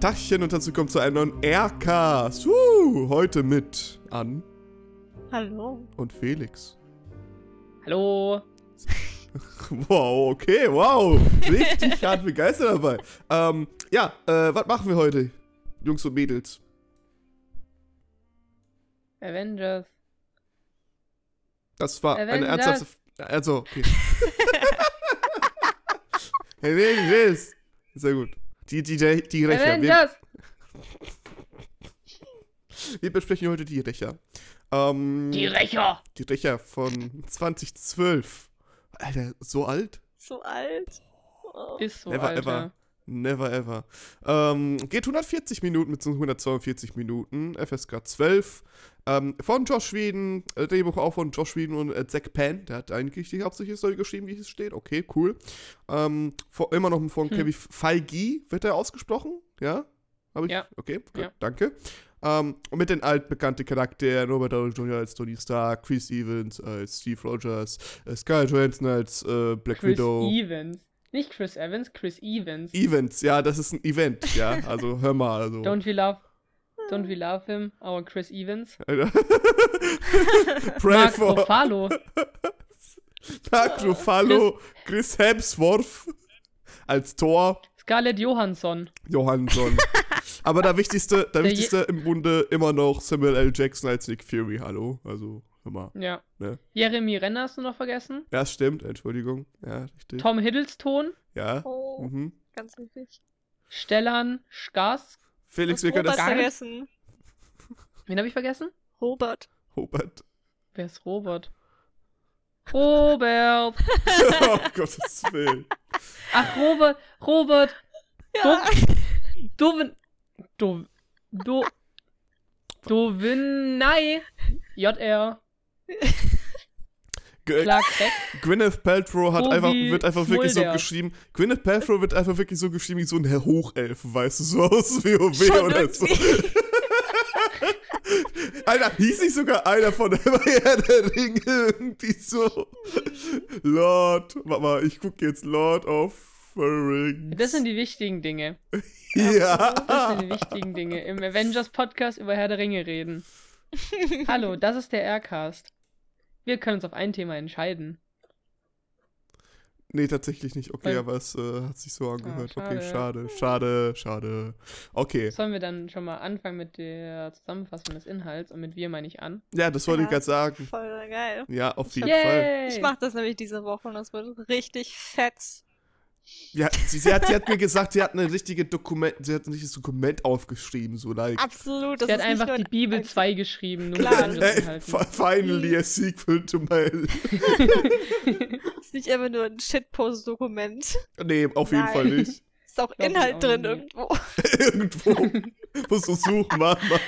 Tachchen und dazu kommt zu einem neuen Aircast. Uh, heute mit Ann Hallo. und Felix. Hallo. Wow, okay, wow. Richtig hart begeistert dabei. Ähm, ja, äh, was machen wir heute, Jungs und Mädels? Avengers. Das war eine Avengers. ernsthafte. Also, okay. Avengers. Sehr gut. Die, die, die, die Rächer. Wir, wir besprechen heute die Rächer. Ähm, Die Rächer. die Rächer von 2012. Alter, so alt? So alt. Oh. Ist so, Never Alter. ever. Never ever. Ähm, geht 140 Minuten bzw. 142 Minuten. FSK 12. Ähm, von Josh Whedon. Äh, Drehbuch auch von Josh Whedon und äh, Zack Penn. Der hat eigentlich die hauptsächliche Story geschrieben, wie es steht. Okay, cool. Ähm, vor, immer noch von Hm. Kevin Feige wird er ausgesprochen. Ja? Hab ich? Ja. Okay, gut, Ja. danke. Ähm, und mit den altbekannten Charakteren Robert Downey Jr. als Tony Stark, Chris Evans als Steve Rogers, äh, Scarlett Johansson als äh, Black Chris Widow. Evans. Nicht Chris Evans, Chris Evans. Events, ja, das ist ein Event, ja. Also hör mal, also. Don't we love, don't we love him, our Chris Evans. Pray Mark for Ruffalo. Mark Ruffalo, Chris Hemsworth als Thor, Scarlett Johansson. Johansson. Aber der wichtigste, der Der wichtigste im Bunde immer noch Samuel L. Jackson als Nick Fury, hallo. Also, mal. Ja. Ne? Jeremy Renner hast du noch vergessen. Ja, stimmt, Entschuldigung. Ja, richtig. Tom Hiddleston. Ja. Oh, Mhm. ganz wichtig. Stellan Skarsgård. Felix, wir können das. Vergessen. Wen habe ich vergessen? Robert. Robert. Wer ist Robert? Robert. oh Gottes Willen. Ach, Robert. Robert. Ja. Dovin. Do. Do. Dovinai. JR. Clark Beck. Gwyneth Paltrow hat So einfach, wird einfach wirklich so Mulder. geschrieben. Gwyneth Paltrow wird einfach wirklich so geschrieben wie so ein Herr Hochelf, weißt du, so aus WoW Schon oder so. irgendwie. Alter, hieß nicht sogar einer von Herr der Ringe irgendwie so. Lord, warte mal, ich guck jetzt Lord of the Rings. Das sind die wichtigen Dinge. ja. Das sind die wichtigen Dinge. Im Avengers Podcast über Herr der Ringe reden. Hallo, das ist der Aircast. Wir können uns auf ein Thema entscheiden. Nee, tatsächlich nicht. Okay, Weil- aber es äh, hat sich so angehört. Ah, okay, schade, schade. schade, schade. Okay. Sollen wir dann schon mal anfangen mit der Zusammenfassung des Inhalts? Und mit wir meine ich an. Ja, das wollte ich Ja. gerade sagen. Voll geil. Ja, auf jeden Fall. Yay! Ich mach das nämlich diese Woche und das wird richtig fett. Ja, sie, sie, hat, sie hat mir gesagt, sie hat eine richtige Dokument, sie hat ein richtiges Dokument aufgeschrieben, so like. Absolut. Das Sie hat einfach nur die Bibel ein- 2 geschrieben, nur Klar. Äh, Avengers-Inhalten. fi- finally a sequel to my. Ist nicht einfach nur ein Shitpost-Dokument. nee, auf jeden Nein. Fall nicht. Ist auch Glaub Inhalt auch drin nicht. irgendwo. Irgendwo. Musst du suchen, warte mal.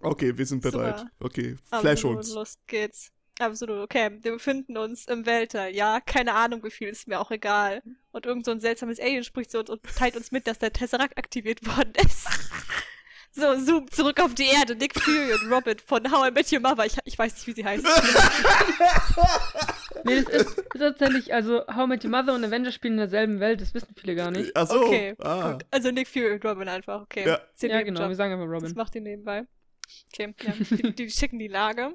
Okay, wir sind bereit. Super. Okay, flash Absolut, uns. Los geht's. Absolut, okay. Wir befinden uns im Weltall. Ja, keine Ahnung, wie viel ist mir auch egal. Und irgend so ein seltsames Alien spricht zu uns und teilt uns mit, dass der Tesseract aktiviert worden ist. So, Zoom zurück auf die Erde. Nick Fury und Robin von How I Met Your Mother. Ich, ich weiß nicht, wie sie heißt. Nee, das ist, ist tatsächlich, also How I Met Your Mother und Avengers spielen in derselben Welt, das wissen viele gar nicht. Ach so. Okay, ah. gut. Also Nick Fury und Robin einfach, okay. Ja. Ja, genau, wir sagen einfach Das Robin. macht die nebenbei. Okay, ja. Die, die schicken die Lage.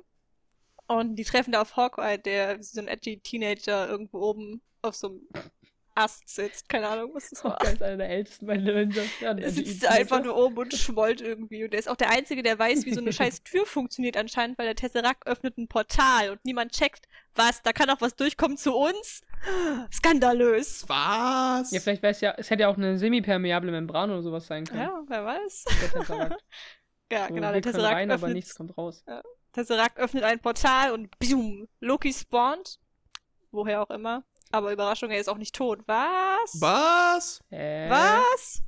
Und die treffen da auf Hawkeye, der wie so ein edgy Teenager irgendwo oben auf so einem Ast sitzt. Keine Ahnung, was das war. Hawkeye ist einer der ältesten bei den Avengers. Ja, Er sitzt die- einfach nur oben und schmollt irgendwie. Und der ist auch der Einzige, der weiß, wie so eine scheiß Tür funktioniert anscheinend, weil der Tesseract öffnet ein Portal und niemand checkt, was, da kann auch was durchkommen zu uns. Skandalös. Was? Ja, vielleicht wäre es ja, es hätte ja auch eine semipermeable Membran oder sowas sein können. Ja, wer weiß. Der Tesseract. Ja, So, genau, der Tesseract rein, aber öffnet nichts kommt raus. Tesseract öffnet ein Portal und boom, Loki spawnt. Woher auch immer. Aber Überraschung, er ist auch nicht tot. Was? Was? Äh, Was?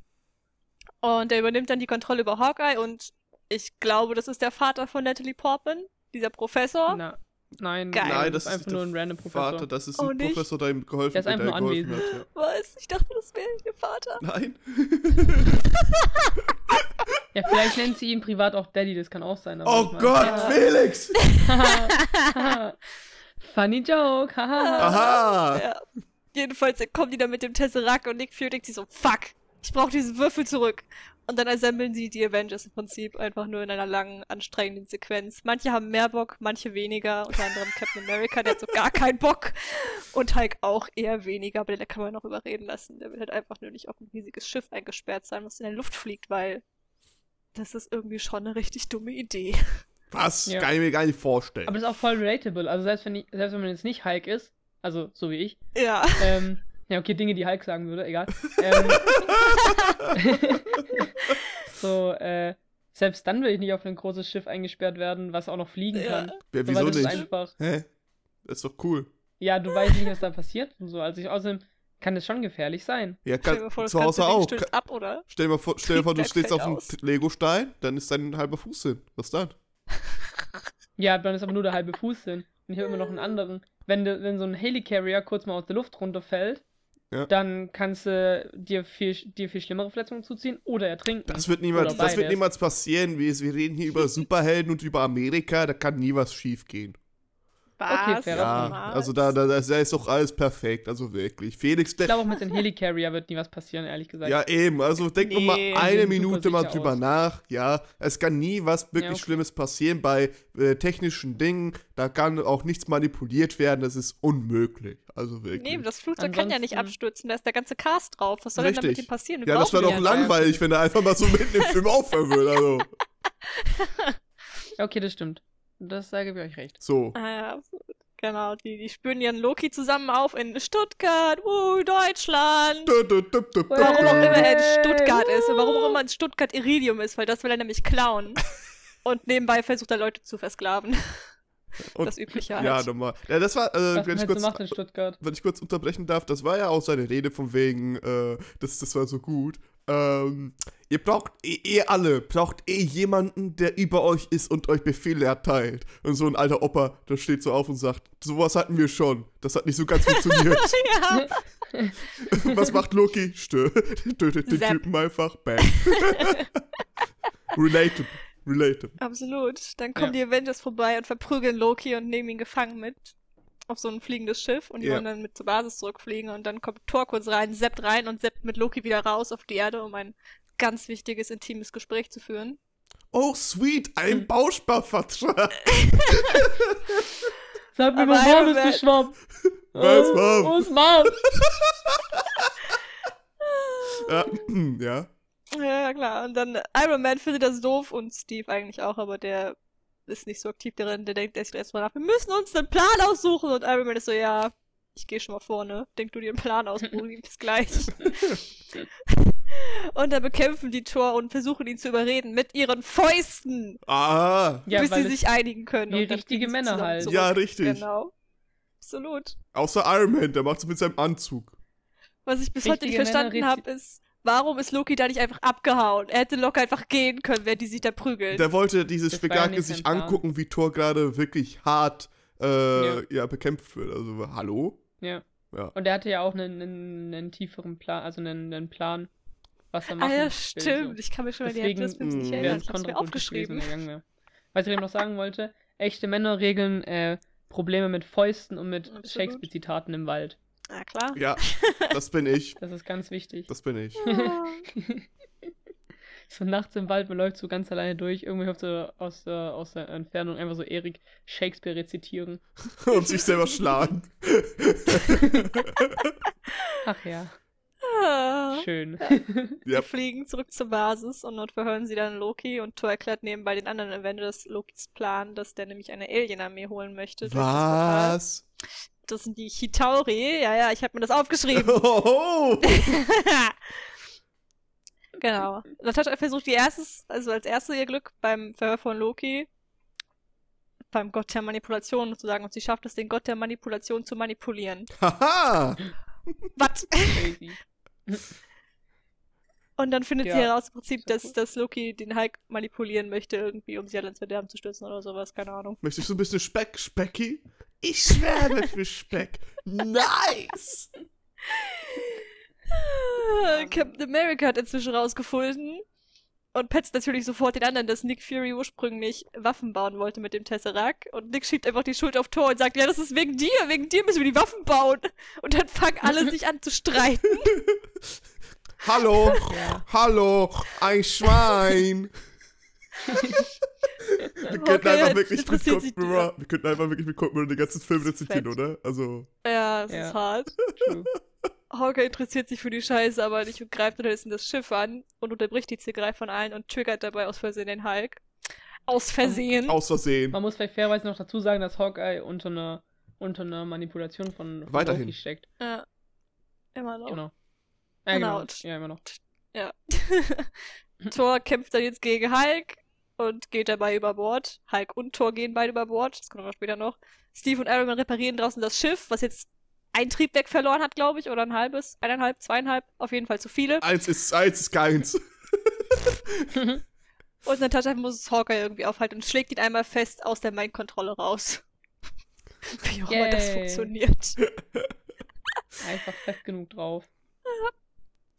Und er übernimmt dann die Kontrolle über Hawkeye und ich glaube, das ist der Vater von Natalie Portman, dieser Professor. Na, nein, Geil. Nein, das das ist einfach nur ein random Professor. Vater, das ist Oh, ein nicht? Professor, der ihm geholfen, Der ist einfach der nur geholfen hat. Ja. Was? Ich dachte, das wäre ihr Vater. Nein. Ja, vielleicht nennt sie ihn privat auch Daddy, das kann auch sein. aber Oh Gott, Ja. Felix! Funny joke, haha. Aha! Ja. Jedenfalls kommen die dann mit dem Tesseract und Nick Fury denkt sich so, fuck, Ich brauche diesen Würfel zurück. Und dann assemblen sie die Avengers im Prinzip einfach nur in einer langen, anstrengenden Sequenz. Manche haben mehr Bock, manche weniger. Unter anderem Captain America, der hat so gar keinen Bock. Und Hulk auch eher weniger, aber den kann man noch überreden lassen. Der will halt einfach nur nicht auf ein riesiges Schiff eingesperrt sein, was in der Luft fliegt, weil das ist irgendwie schon eine richtig dumme Idee. Was? Ja. Kann ich mir gar nicht vorstellen. Aber das ist auch voll relatable. Also selbst wenn, ich, selbst wenn man jetzt nicht Hulk ist, also so wie ich, Ja. ähm, ja, okay, Dinge, die Hulk sagen würde, egal. Ähm, so, äh, selbst dann will ich nicht auf ein großes Schiff eingesperrt werden, was auch noch fliegen Ja. kann. ja, So, wieso das ist nicht? einfach, Hä? Das ist doch cool. ja, du weißt nicht, was da passiert und so. Also ich, außerdem kann das schon gefährlich sein. Ja, Stell dir kann, vor, das zu Hause auch. ab, oder? Stell dir mal vor, stell dir vor du stehst auf einem. Lego-Stein, dann ist dein halber Fuß hin. Was dann? Ja, dann ist aber nur der halbe Fuß hin. Und ich habe immer noch einen anderen. Wenn, de, wenn so ein Helicarrier kurz mal aus der Luft runterfällt, Ja. dann kannst du dir viel, dir viel schlimmere Verletzungen zuziehen oder ertrinken. Das wird niemals, das wird niemals passieren. Wir, wir reden hier über Superhelden und über Amerika, da kann nie was schief gehen. Okay, fair Ja, also da, da, da ist doch alles perfekt, also wirklich. Felix, Ich glaube auch mit dem Helicarrier wird nie was passieren, ehrlich gesagt. ja eben, also denk noch mal Nee, eine Minute mal drüber aus. nach. Ja, es kann nie was wirklich okay. Schlimmes passieren bei äh, technischen Dingen. Da kann auch nichts manipuliert werden, das ist unmöglich. Also wirklich. Nee, das Flugzeug kann ja nicht Ansonsten- abstützen, da ist der ganze Cast drauf. Was soll denn da mit Richtig. dem passieren? Wir ja, das wäre doch Ja, langweilig, wenn er einfach mal so mitten im Film aufhören würde. Also, Ja, Okay, das stimmt. Das da gebe ich euch recht. so. Ah, ja, absolut. Genau, die, die spüren ihren Loki zusammen auf in Stuttgart, uh, Deutschland. Dö, dö, dö, Warum auch immer er in Stuttgart ist und warum auch immer in Stuttgart Iridium ist, weil das will er nämlich klauen. Und nebenbei versucht er Leute zu versklaven. Und- das Übliche halt. Ja, nochmal. Ja, das war, äh, Was wenn ich kurz macht in Stuttgart. wenn ich kurz unterbrechen darf, das war ja auch seine Rede von wegen, äh, das, das war so gut. Ähm, ihr braucht, ihr, ihr alle braucht eh jemanden, der über euch ist und euch Befehle erteilt. Und so ein alter Opa, der steht so auf und sagt, sowas hatten wir schon. Das hat nicht so ganz funktioniert. ja. Was macht Loki? Stö tötet den Zapp. Typen einfach. Bam. Related. Related. Absolut. Dann kommen Ja. die Avengers vorbei und verprügeln Loki und nehmen ihn gefangen mit auf so ein fliegendes Schiff und die Ja. wollen dann mit zur Basis zurückfliegen und dann kommt Thor kurz rein, seppt rein und seppt mit Loki wieder raus auf die Erde, um ein ganz wichtiges, intimes Gespräch zu führen. Oh, sweet, ein Hm. Bausparvertrag. Sag mir, Iron Mom ist geschwommen. Was, Mom? Wo ist Mom? ja, ja. Ja, ja, klar. Und dann Iron Man findet das doof und Steve eigentlich auch, aber der ist nicht so aktiv darin. Der denkt erst erstmal nach, wir müssen uns einen Plan aussuchen. Und Iron Man ist so, ja, ich gehe schon mal vorne. Denk du dir einen Plan aus, Brudi, bis gleich. und dann bekämpfen die Thor und versuchen ihn zu überreden mit ihren Fäusten, Ah, Ja, bis sie sich einigen können. dann richtige Männer halt. zurück. ja, richtig. Genau. Absolut. Außer Iron Man, der macht es mit seinem Anzug. Was ich bis heute nicht Richtige verstanden habe, ist, warum ist Loki da nicht einfach abgehauen? Er hätte locker einfach gehen können, während die sich da prügeln. Der wollte dieses Spektakel sich angucken, wie Thor gerade wirklich hart äh, Ja. ja. bekämpft wird. Also, hallo? Ja. Ja. Und er hatte ja auch einen, einen, einen tieferen Plan, also einen, einen Plan, was er ah machen ja, will, stimmt. so. Ich kann mich schon an die Hälfte des Films nicht mh, erinnern. Ich es hab's mir aufgeschrieben. wenn er. Was ich eben noch sagen wollte, echte Männer regeln äh, Probleme mit Fäusten und mit. Shakespeare-Zitaten im Wald. Ja, klar. Ja, das bin ich. Das ist ganz wichtig. Das bin ich. Ah. so nachts im Wald, man läuft so ganz alleine durch, irgendwie hört so aus, äh, aus der Entfernung einfach so Erik Shakespeare rezitieren. Und sich selber schlagen. Ach ja, Ah. schön. Ja. Die fliegen zurück zur Basis und dort verhören sie dann Loki und Thor erklärt nebenbei den anderen Avengers Lokis Plan, dass der nämlich eine Alien-Armee holen möchte. Was? Das sind die Chitauri. Ja, ja, ich habe mir das aufgeschrieben. Oh, genau. Natascha versucht die erstes, also als erste ihr Glück beim Verhör von Loki, beim Gott der Manipulation sozusagen, und sie schafft es, den Gott der Manipulation zu manipulieren. Haha. Was? Und dann findet sie Ja. heraus im Prinzip, dass, cool. dass Loki den Hulk manipulieren möchte, irgendwie, um sie alle ins Verderben zu stürzen oder sowas, keine Ahnung. Möchtest du ein bisschen Speck, Specky? Ich schwärme für Speck. Nice. Ah, Captain America hat inzwischen rausgefunden und petzt natürlich sofort den anderen, dass Nick Fury ursprünglich Waffen bauen wollte mit dem Tesseract. Und Nick schiebt einfach die Schuld auf Thor und sagt, ja, das ist wegen dir, wegen dir müssen wir die Waffen bauen. Und dann fangen alle sich an zu streiten. Hallo, Ja. hallo, ein Schwein. Wir könnten Okay, einfach wirklich mit Cold Mirror, wir könnten einfach wirklich mit Cold Mirror den ganzen Film rezitieren, oder? Also, Ja, es Ja. ist hart. Hawkeye interessiert sich für die Scheiße aber nicht und greift unterdessen das Schiff an und unterbricht die Zickerei von allen und triggert dabei aus Versehen den Hulk. Aus Versehen. aus Versehen. Man muss vielleicht fairerweise noch dazu sagen, dass Hawkeye unter einer unter einer Manipulation von, von Weiterhin. Loki steckt. Ja. Immer noch. Genau. Ja, Genau. genau. Ja, immer noch. Ja. Thor kämpft dann jetzt gegen Hulk und geht dabei über Bord. Hulk und Thor gehen beide über Bord. Das kommt aber später noch. Steve und Iron Man reparieren draußen das Schiff, was jetzt ein Triebwerk verloren hat, glaube ich, oder ein halbes, eineinhalb, zweieinhalb, auf jeden Fall zu viele. Eins ist, eins ist keins. Und Natascha muss es Hawkeye irgendwie aufhalten und schlägt ihn einmal fest aus der Mind-Kontrolle raus. Wie auch immer das funktioniert. Einfach fest genug drauf.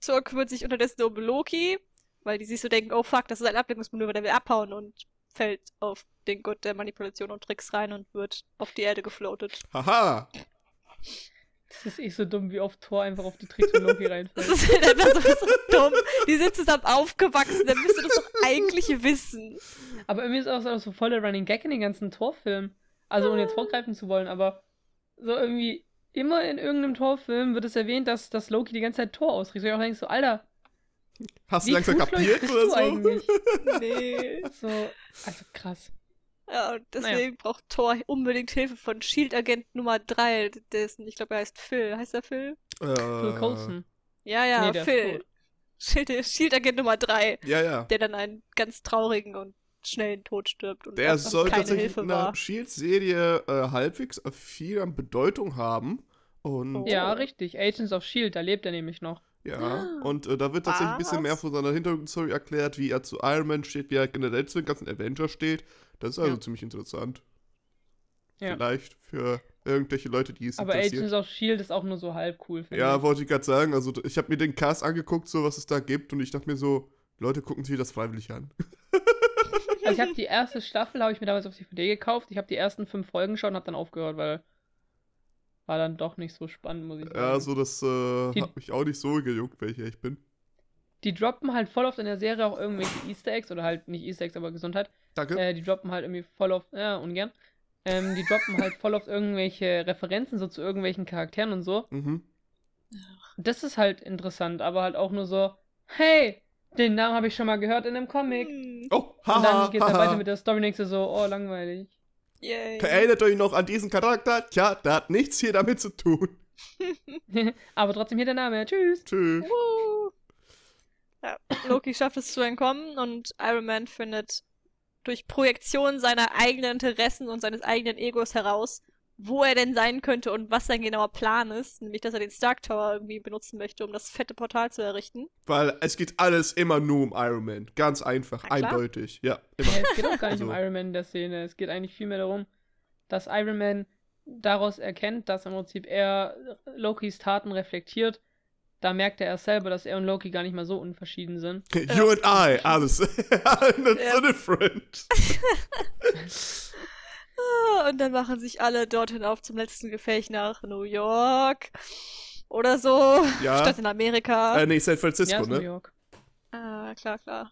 Thor kümmert sich unterdessen um Loki, weil die sich so denken, oh fuck, das ist ein Ablenkungsmanöver, der will abhauen und fällt auf den Gott der Manipulation und Tricks rein und wird auf die Erde gefloatet. Haha. Das ist echt so dumm, wie oft Thor einfach auf die Tricks von Loki Das reinfällt. ist halt einfach so, so dumm. Die sind zusammen aufgewachsen, dann müsst ihr das doch eigentlich wissen. Aber irgendwie ist auch so, so voll der Running Gag in den ganzen Torfilmen. Also ohne jetzt vorgreifen zu wollen, aber so irgendwie immer in irgendeinem Torfilm wird es erwähnt, dass, dass Loki die ganze Zeit Tor ausrichtet. Und ich auch denke so, Alter, Hast du langsam kapiert oder so? eigentlich? Nee. So, also krass. Ja, und deswegen braucht Thor unbedingt Hilfe von Shield-Agent Nummer 3, dessen, ich glaube, er heißt Phil. Heißt er Phil? Phil Äh, Coulson. Ja, ja, Nee, Phil. tot. Shield- Shield-Agent Nummer 3, ja, ja. der dann einen ganz traurigen und schnellen Tod stirbt und Der soll keine tatsächlich Hilfe in der. Shield-Serie äh, halbwegs viel an Bedeutung haben. Und Oh. Ja, richtig. Agents of S.H.I.E.L.D., da lebt er nämlich noch. Ja, und äh, da wird tatsächlich ein bisschen mehr Was? von seiner Hintergrundstory erklärt, wie er zu Iron Man steht, wie er generell zu den ganzen Avengers steht. Das ist also Ja. ziemlich interessant. Ja. Vielleicht für irgendwelche Leute, die es Aber interessiert. Agents of S.H.I.E.L.D. ist auch nur so halb cool, finde Ja, ich. wollte ich gerade sagen. Also ich habe mir den Cast angeguckt, so was es da gibt, und ich dachte mir so, Leute gucken sich das freiwillig an. Also ich habe die erste Staffel, habe ich mir damals auf DVD gekauft. Ich habe die ersten fünf Folgen schon und habe dann aufgehört, weil war dann doch nicht so spannend, muss ich sagen. Ja, so das äh, Die- hat mich auch nicht so gejuckt, welcher ich bin. Die droppen halt voll oft in der Serie auch irgendwelche Easter Eggs oder halt nicht Easter Eggs, aber Gesundheit. Danke. Äh, die droppen halt irgendwie voll oft, ja, ungern. Ähm, die droppen halt voll oft irgendwelche Referenzen so zu irgendwelchen Charakteren und so. Mhm. Das ist halt interessant, aber halt auch nur so, hey, den Namen habe ich schon mal gehört in einem Comic. Hm, Oh, Und dann haha, geht's dann haha. weiter mit der Story und du so, oh, langweilig. Yay. Erinnert euch noch an diesen Charakter? Tja, der hat nichts hier damit zu tun. aber trotzdem hier der Name. Tschüss. Tschüss. Woo. Ja, Loki schafft es zu entkommen und Iron Man findet durch Projektion seiner eigenen Interessen und seines eigenen Egos heraus, wo er denn sein könnte und was sein genauer Plan ist. Nämlich, dass er den Stark Tower irgendwie benutzen möchte, um das fette Portal zu errichten. Weil es geht alles immer nur um Iron Man. Ganz einfach, eindeutig. Ja, immer. Ja, es geht auch gar nicht um Also- Iron Man in der Szene. Es geht eigentlich vielmehr darum, dass Iron Man daraus erkennt, dass im Prinzip er Lokis Taten reflektiert. Da merkt er erst selber, dass er und Loki gar nicht mal so unverschieden sind. You and I, alles. Ja. so different. Ah, Und dann machen sich alle dorthin auf zum letzten Gefecht nach New York. Oder so. Ja. Statt in Amerika. Äh, nee, San ja, Francisco, New ne? York. ah, klar, klar.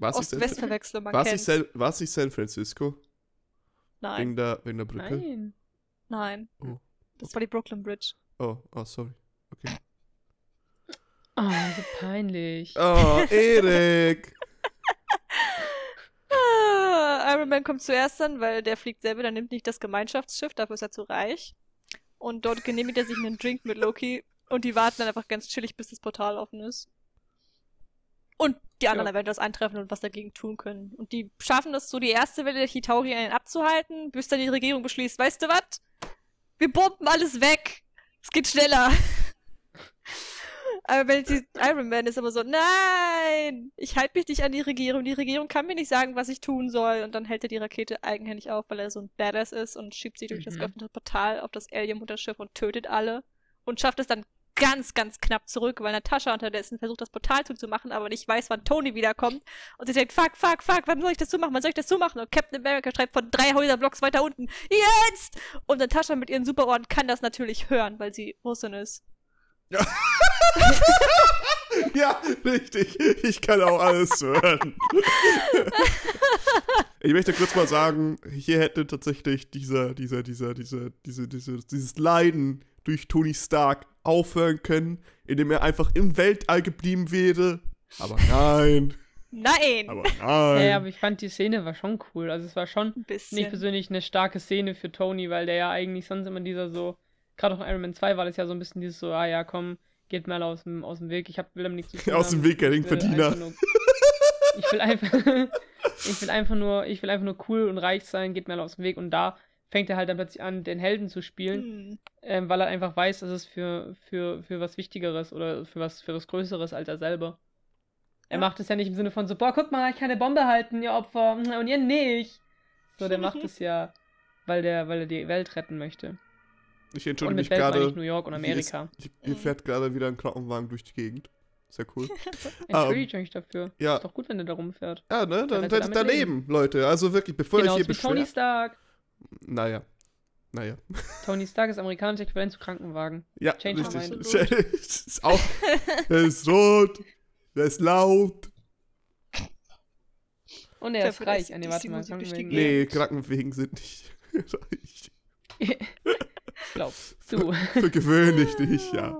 Ost-West-Verwechslung, man war's nicht kennt's. San, war's nicht San Francisco? Nein, Wegen der, wegen der Brücke? Nein. nein. Oh. Das war die Brooklyn Bridge. Oh, oh, sorry. Okay. Oh, so peinlich. Oh, Erik. Iron Man kommt zuerst dann, weil der fliegt selber, der nimmt nicht das Gemeinschaftsschiff, dafür ist er zu reich. Und dort genehmigt er sich einen Drink mit Loki und die warten dann einfach ganz chillig, bis das Portal offen ist. Und die anderen Ja. Avengers eintreffen und was dagegen tun können. Und die schaffen das so, die erste Welle der Chitauri einen abzuhalten, bis dann die Regierung beschließt, weißt du was? Wir bomben alles weg! Es geht schneller! Aber wenn sie Iron Man ist aber so, nein, ich halte mich nicht an die Regierung. Die Regierung kann mir nicht sagen, was ich tun soll. Und dann hält er die Rakete eigenhändig auf, weil er so ein Badass ist und schiebt sie durch das Mhm. geöffnete Portal auf das Alien-Mutterschiff und tötet alle. Und schafft es dann ganz, ganz knapp zurück, weil Natascha unterdessen versucht, das Portal zuzumachen, aber nicht weiß, wann Tony wiederkommt. Und sie denkt, fuck, fuck, fuck, wann soll ich das zumachen? Wann soll ich das zumachen? Und Captain America schreibt von drei Häuserblocks weiter unten, jetzt! Und Natascha mit ihren Superohren kann das natürlich hören, weil sie Russin ist. ja, richtig. Ich kann auch alles hören. ich möchte kurz mal sagen, hier hätte tatsächlich dieser, dieser, dieser, dieser, diese, diese, dieses Leiden durch Tony Stark aufhören können, indem er einfach im Weltall geblieben wäre. Aber nein. Nein! Aber nein. Ja, aber ich fand die Szene war schon cool. Also es war schon Ein bisschen. nicht persönlich eine starke Szene für Tony, weil der ja eigentlich sonst immer dieser so, gerade auch in Iron Man 2 war das ja so ein bisschen dieses so, ah ja, komm, geht mal aus dem, aus dem Weg, ich hab, will damit nichts zu tun Aus dem. Weg, er Ich will Verdiener. einfach nur- Ich will einfach, ich will einfach nur, ich will einfach nur cool und reich sein, geht mal aus dem Weg und da fängt er halt dann plötzlich an, den Helden zu spielen, Hm. ähm, weil er einfach weiß, dass es für, für, für was Wichtigeres oder für was, für was Größeres als er selber. Er Ja. macht es ja nicht im Sinne von so, boah, guck mal, ich kann eine Bombe halten, ihr Opfer, und ihr nicht. So, der macht es ja, weil der, weil er die Welt retten möchte. Ich Und entschuldige mich gerade. New York und hier ist- Amerika. Hier fährt gerade wieder ein Krankenwagen durch die Gegend. Sehr cool. Entschuldigt euch dafür. ähm, ja. Ist doch gut, wenn der da rumfährt. Ja, ne? Dann rettet rettet damit daneben, Leute. Also wirklich, bevor Genauso ihr hier Tony beschwert. Stark. Naja. Naja. Tony Stark ist amerikanisches Äquivalent zu Krankenwagen. Ja, Change richtig. mind. ist auch. Der ist rot. Der ist laut. Und er ist Dafür reich. ist- nee, warte mal. Krankenwagen. Nee, Krankenwegen sind nicht reich. Glaubst du. Für gewöhnlich nicht, ja.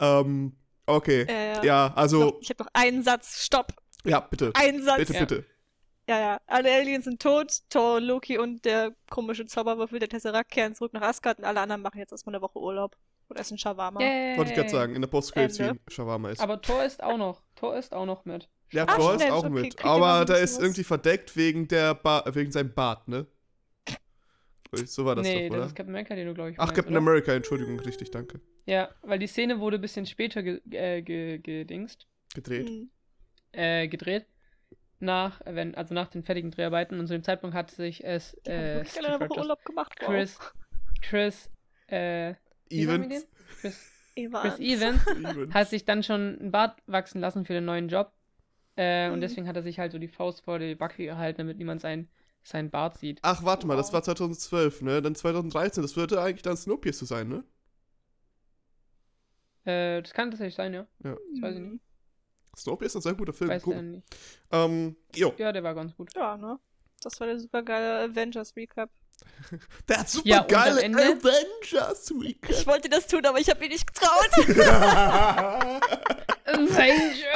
Ähm, okay. Ja, ja. Also, ich habe noch einen Satz. Stopp. ja, bitte. Einen Satz. Bitte, Ja. bitte. Ja, ja. Alle Aliens sind tot. Thor, Loki und der komische Zauberwürfel der Tesseract kehren zurück nach Asgard und alle anderen machen jetzt erstmal eine Woche Urlaub und essen Shawarma. Yay. Wollte ich gerade sagen, in der post scene Shawarma ist. Aber Thor ist auch noch. Thor ist auch noch mit. Ja, Ah, Thor ist auch okay, mit. Aber da ist was. irgendwie verdeckt wegen der ba wegen seinem Bart, ne? So war das nee, doch, das oder? ist Captain America, den du, glaube ich, Ach, meinst, Captain oder? America, Entschuldigung, richtig, danke. Ja, weil die Szene wurde ein bisschen später ge äh, ge gedingst, Gedreht. Hm. äh, gedreht. Nach, wenn, also nach den fertigen Dreharbeiten und zu dem Zeitpunkt hat sich es, äh, Urlaub gemacht. Chris, Chris, äh, Evans. Chris, Evans. Chris Evans Evans. hat sich dann schon ein Bart wachsen lassen für den neuen Job. Äh, Und Mhm. deswegen hat er sich halt so die Faust vor die Backe gehalten, damit niemand sein, seinen Bart sieht. Ach, warte mal, das war 2012, ne? Dann 2013, das würde eigentlich dann Snowpiercer sein, ne? Äh, das kann tatsächlich sein, ja. Ja. Das weiß ich nicht. Snowpiercer ist ein sehr guter Film. Weiß er nicht. Ähm, jo. Ja, der war ganz gut. Ja, ne? Das war der super geile Avengers Recap. Der hat super Ja, geile Ende- Avengers Ich Recap. wollte das tun, aber ich habe mir nicht getraut.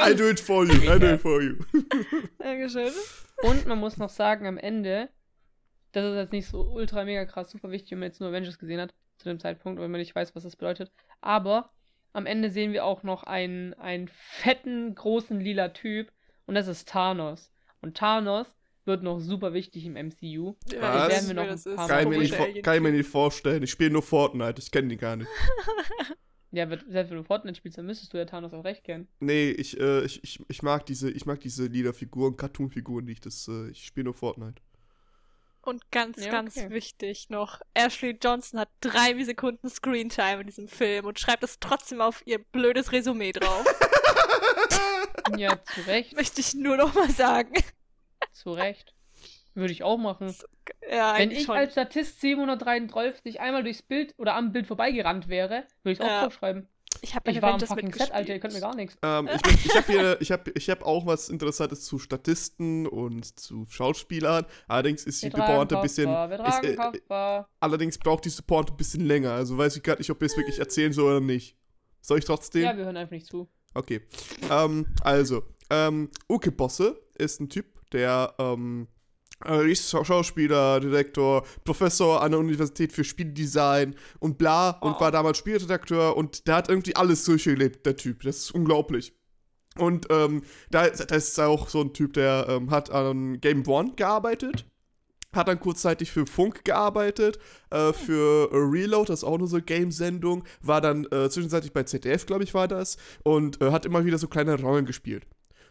I do it for you, I do it for you. Dankeschön. Und man muss noch sagen, am Ende, das ist jetzt nicht so ultra mega krass, super wichtig, wenn man jetzt nur Avengers gesehen hat, zu dem Zeitpunkt, wenn man nicht weiß, was das bedeutet. Aber am Ende sehen wir auch noch einen, einen fetten, großen lila Typ und das ist Thanos. Und Thanos wird noch super wichtig im MCU. Was? werden wir noch ein paar Kann ich, mir Komischer nicht, vor- Alien- kann ich mir nicht vorstellen. Ich spiele nur Fortnite, ich kenne die gar nicht. Ja, wird, selbst wenn du Fortnite spielst, dann müsstest du ja Thanos auch recht kennen. Nee, ich, äh, ich, ich, ich mag diese, ich mag diese Liederfiguren, Cartoon-Figuren nicht. Das, äh, ich spiele nur Fortnite. Und ganz, Ja, ganz okay. wichtig noch, Ashley Johnson hat drei Sekunden Screentime in diesem Film und schreibt es trotzdem auf ihr blödes Resümee drauf. Ja, zu Recht, Möchte ich nur noch mal sagen. zu Recht. Würde ich auch machen. Ja, Wenn ich schon. als Statist 733 einmal durchs Bild oder am Bild vorbeigerannt wäre, würde ich es auch Ja. draufschreiben. ich habe Ich war am fucking Set, Alter, ihr könnt mir gar nichts. Ähm, ich ich habe hier, ich habe ich hab auch was Interessantes zu Statisten und zu Schauspielern. Allerdings ist die Pointe ein bisschen. Ist, äh, allerdings braucht diese Pointe ein bisschen länger. Also weiß ich gerade nicht, ob ich es wirklich erzählen soll oder nicht. Soll ich trotzdem? Ja, wir hören einfach nicht zu. Okay. Ähm, also, ähm, Uke Bosse ist ein Typ, der ähm, äh, Schauspieler, Direktor, Professor an der Universität für Spieldesign und bla und Oh. war damals Spielredakteur und der hat irgendwie alles durchgelebt, der Typ. Das ist unglaublich. Und ähm, da, da ist auch so ein Typ, der ähm, hat an Game One gearbeitet. Hat dann kurzzeitig für Funk gearbeitet, äh, für äh, Reload, das ist auch nur so eine Game-Sendung, war dann äh, zwischenzeitlich bei ZDF, glaube ich, war das, und äh, hat immer wieder so kleine Rollen gespielt.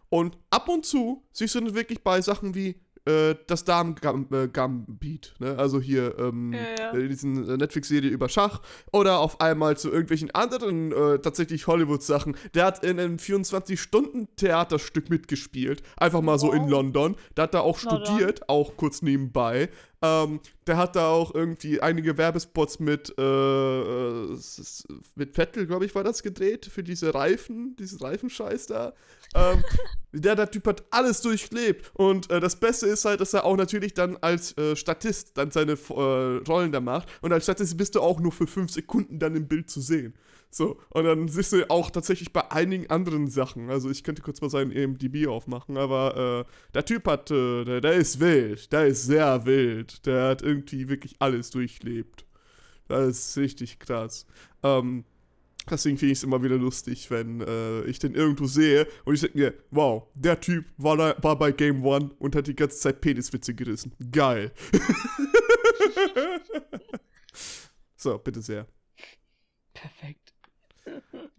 Und ab und zu siehst du dann wirklich bei Sachen wie äh, das Damen-Gambit, ne? also hier ähm, Ja, ja. äh, diesen äh, Netflix-Serie über Schach oder auf einmal zu irgendwelchen anderen äh, tatsächlich Hollywood-Sachen. Der hat in einem 24-Stunden-Theaterstück mitgespielt, einfach mal so in Wow. London. Da hat er auch studiert, auch kurz nebenbei. Ähm, der hat da auch irgendwie einige Werbespots mit, äh, äh, mit Vettel, glaube ich, war das gedreht, für diese Reifen, diesen Reifenscheiß da. Ähm, der, der Typ hat alles durchlebt. Und äh, das Beste ist halt, dass er auch natürlich dann als äh, Statist dann seine äh, Rollen da macht. Und als Statist bist du auch nur für fünf Sekunden dann im Bild zu sehen. So, und dann siehst du auch tatsächlich bei einigen anderen Sachen. Also ich könnte kurz mal seinen EMDB aufmachen, aber äh, der Typ hat, äh, der, der ist wild, der ist sehr wild. Der hat irgendwie wirklich alles durchlebt. Das ist richtig krass. Ähm, deswegen finde ich es immer wieder lustig, wenn äh, ich den irgendwo sehe und ich denke mir, wow, der Typ war, da, war bei Game One und hat die ganze Zeit Peniswitze gerissen. Geil. so, bitte sehr. Perfekt.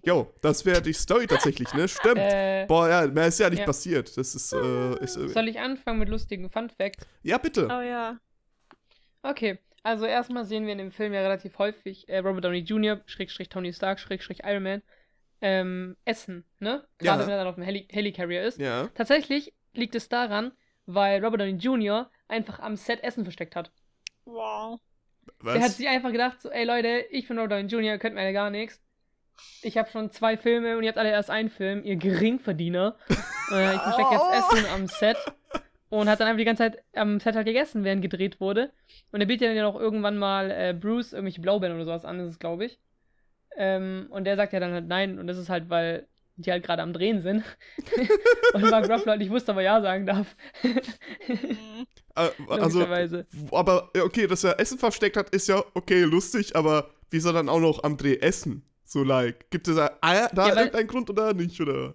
Jo, das wäre die Story tatsächlich, ne? Stimmt. Äh, Boah, ja, mehr ist ja nicht ja. passiert. Das ist, äh, ist soll ich anfangen mit lustigen Fun Facts? Ja, bitte. Oh ja. Okay, also erstmal sehen wir in dem Film ja relativ häufig äh, Robert Downey Jr., Schrägstrich Tony Stark, Schrägstrich Iron Man, ähm, essen, ne? Ja. Gerade wenn er dann auf dem Heli Helicarrier ist. Ja. Tatsächlich liegt es daran, weil Robert Downey Jr. einfach am Set Essen versteckt hat. Wow. Der hat Was? sich einfach gedacht, so, ey Leute, ich bin Robert Downey Jr., könnt mir ja gar nichts. Ich habe schon zwei Filme und ihr habt alle erst einen Film, ihr Geringverdiener. äh, ich verstecke jetzt Essen am Set. Und hat dann einfach die ganze Zeit am Set halt gegessen, während gedreht wurde. Und er bietet dann ja noch irgendwann mal äh, Bruce irgendwelche Blaubeeren oder sowas an, das ist glaube ich. Ähm, und der sagt ja dann halt nein. Und das ist halt, weil die halt gerade am Drehen sind. und Mark Ruffalo halt nicht wusste, aber ja sagen darf. Äh, also, aber ja, okay, dass er Essen versteckt hat, ist ja okay, lustig, aber wie soll dann auch noch am Dreh essen? So, like, gibt es da, ah, da Ja, irgendeinen Grund oder nicht, oder?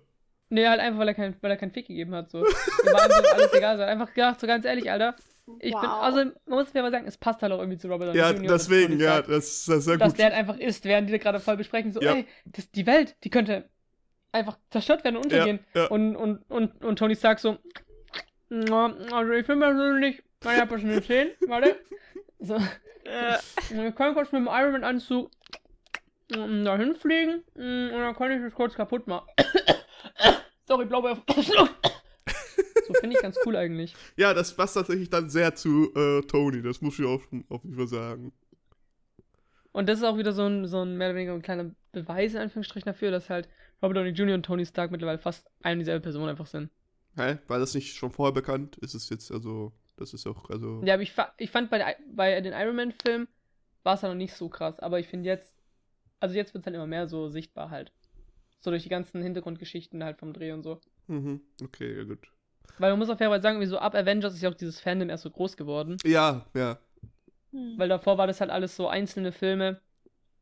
Nee, halt einfach, weil er keinen weil er keinen Fick gegeben hat. So. Ihm war einfach alles egal. So. Einfach gedacht, so ganz ehrlich, Alter. Ich bin, Wow. also man muss mir aber sagen, es passt halt auch irgendwie zu Robert Downey Ja, Jr. und deswegen, Tony ja, das, das ist sehr Dass gut. der halt einfach ist, während die da gerade voll besprechen, so, Ja. ey, das, die Welt, die könnte einfach zerstört werden und untergehen. Ja, ja. Und, und, und, und Tony Stark so, "Na, also ich bin persönlich, ich hab schon eine 10, warte. So, Äh, wir können kurz mit dem Iron Man Anzug dahin fliegen mm, und dann kann ich das kurz kaputt machen. Sorry, Blaubeer. so finde ich ganz cool eigentlich. Ja, das passt tatsächlich dann sehr zu äh, Tony, das muss ich auch auf jeden Fall sagen. Und das ist auch wieder so ein, so ein mehr oder weniger ein kleiner Beweis in Anführungsstrichen dafür, dass halt Robert Downey Jr. und Tony Stark mittlerweile fast eine dieselbe Person einfach sind. Hä? War das nicht schon vorher bekannt? Ist es jetzt, also, das ist auch, also. Ja, aber ich, fa- ich fand bei, der, bei den Iron Man Filmen war es ja noch nicht so krass, aber ich finde jetzt, also jetzt wird es halt immer mehr so sichtbar halt. So durch die ganzen Hintergrundgeschichten halt vom Dreh und so. Mhm, okay, ja, gut. Weil man muss auf jeden Fall sagen, wie so ab Avengers ist ja auch dieses Fandom erst so groß geworden. Ja, ja. hm. Weil davor war das halt alles so einzelne Filme,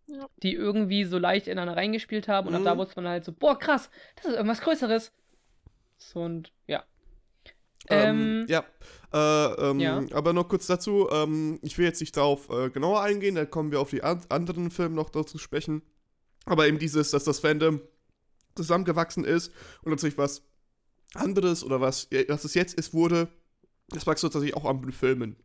Ja. die irgendwie so leicht ineinander reingespielt haben. Und ab da Mhm. wusste man halt so, boah, krass, das ist irgendwas Größeres. So und ja. Ähm, Ähm, ja. Äh, ähm, ja. Aber noch kurz dazu, ähm, ich will jetzt nicht darauf äh, genauer eingehen, dann kommen wir auf die an anderen Filme noch dazu sprechen. Aber eben dieses, dass das Fandom zusammengewachsen ist und tatsächlich was anderes oder was, ja, was es jetzt ist, wurde, das magst du tatsächlich auch an den Filmen.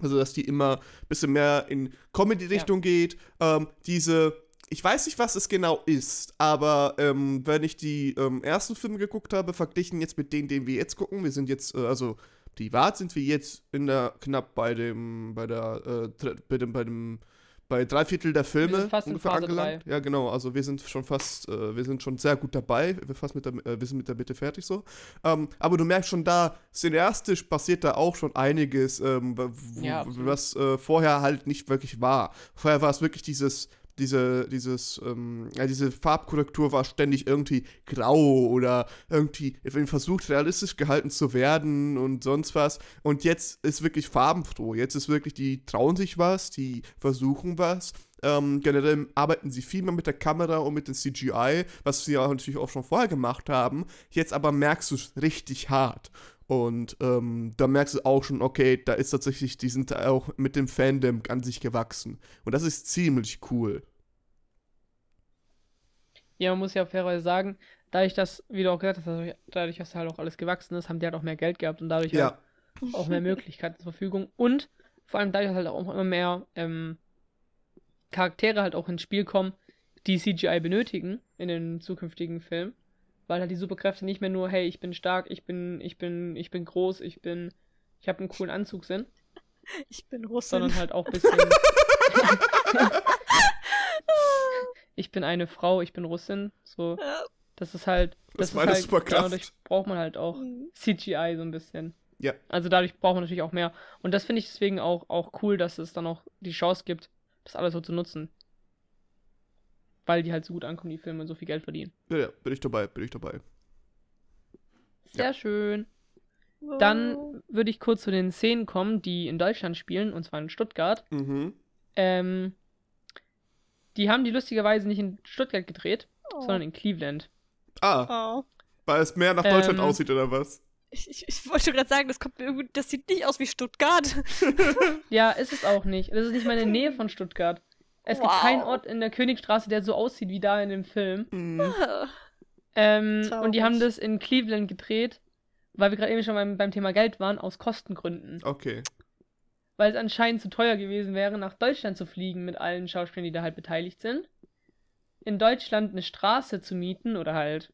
Also, dass die immer ein bisschen mehr in Comedy-Richtung geht. Ähm, diese, ich weiß nicht, was es genau ist, aber ähm, wenn ich die ähm, ersten Filme geguckt habe, verglichen jetzt mit denen, den wir jetzt gucken, wir sind jetzt, äh, also privat sind wir jetzt in der, knapp bei dem, bei der, äh, bei dem, bei dem, bei drei Viertel der Filme fast in ungefähr angelangt. Ja, genau, also wir sind schon fast, äh, wir sind schon sehr gut dabei, wir, fast mit der, äh, wir sind mit der Mitte fertig so. Ähm, aber du merkst schon da, cineastisch passiert da auch schon einiges, ähm, Ja, was äh, vorher halt nicht wirklich war. Vorher war es wirklich dieses, diese, dieses, ähm, ja, diese Farbkorrektur war ständig irgendwie grau oder irgendwie versucht, realistisch gehalten zu werden und sonst was. Und jetzt ist wirklich farbenfroh. Jetzt ist wirklich, die trauen sich was, die versuchen was. Ähm, generell arbeiten sie viel mehr mit der Kamera und mit dem CGI, was sie ja natürlich auch schon vorher gemacht haben. Jetzt aber merkst du es richtig hart. Und ähm, da merkst du auch schon, okay, da ist tatsächlich, die sind auch mit dem Fandom an sich gewachsen. Und das ist ziemlich cool. Ja, man muss ja fairerweise sagen, dadurch, dass, wie du auch gesagt hast, dadurch- dadurch, dass halt auch alles gewachsen ist, haben die halt auch mehr Geld gehabt und dadurch Ja, halt auch mehr Möglichkeiten zur Verfügung. Und vor allem dadurch, dass halt auch immer mehr ähm, Charaktere halt auch ins Spiel kommen, die CGI benötigen in den zukünftigen Filmen. Weil halt die Superkräfte nicht mehr nur, hey, ich bin stark, ich bin, ich bin, ich bin groß, ich bin, ich habe einen coolen Anzug sind. Ich bin Russin. sondern halt auch ein bisschen. ich bin eine Frau, ich bin Russin. So, das ist halt. Das Das ist ist meine halt, Superkraft. dadurch braucht man halt auch Mhm. CGI so ein bisschen. Ja. Also dadurch braucht man natürlich auch mehr. Und das finde ich deswegen auch, auch cool, dass es dann auch die Chance gibt, das alles so zu nutzen. Weil die halt so gut ankommen, die Filme und so viel Geld verdienen. Ja, ja, bin ich dabei, bin ich dabei. Sehr schön. Dann würde ich kurz zu den Szenen kommen, die in Deutschland spielen, und zwar in Stuttgart. Mhm. Ähm, die haben die lustigerweise nicht in Stuttgart gedreht, Oh. sondern in Cleveland. Ah, Oh. weil es mehr nach Deutschland Ähm, aussieht, oder was? Ich, ich, ich wollte gerade sagen, das, kommt mir irgendwie, das sieht nicht aus wie Stuttgart. Ja, ist es auch nicht. Das ist nicht mal in der Nähe von Stuttgart. Es gibt Wow. keinen Ort in der Königstraße, der so aussieht wie da in dem Film. Mhm. Ähm, und die haben das in Cleveland gedreht, weil wir gerade eben schon beim, beim Thema Geld waren, aus Kostengründen. Okay. Weil es anscheinend zu teuer gewesen wäre, nach Deutschland zu fliegen mit allen Schauspielern, die da halt beteiligt sind. In Deutschland eine Straße zu mieten oder halt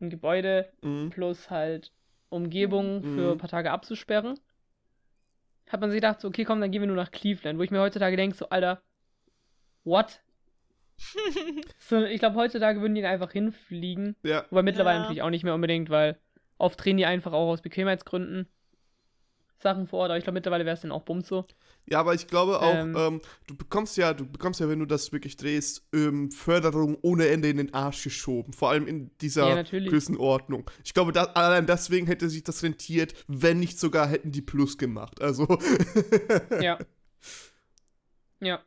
ein Gebäude Mhm. plus halt Umgebung Mhm. für ein paar Tage abzusperren. Hat man sich gedacht, so, okay, komm, dann gehen wir nur nach Cleveland, wo ich mir heutzutage denke, so, Alter, what? So, ich glaube, heutzutage würden die einfach hinfliegen. Ja. Wobei mittlerweile Ja. natürlich auch nicht mehr unbedingt, weil oft drehen die einfach auch aus Bequemheitsgründen Sachen vor Ort, aber ich glaube, mittlerweile wäre es dann auch Bums so. Ja, aber ich glaube auch, ähm, Ähm. du bekommst ja, du bekommst ja, wenn du das wirklich drehst, ähm, Förderung ohne Ende in den Arsch geschoben. Vor allem in dieser Ja. Größenordnung. Ich glaube, da, allein deswegen hätte sich das rentiert, wenn nicht sogar hätten die Plus gemacht. Also. Ja. Ja.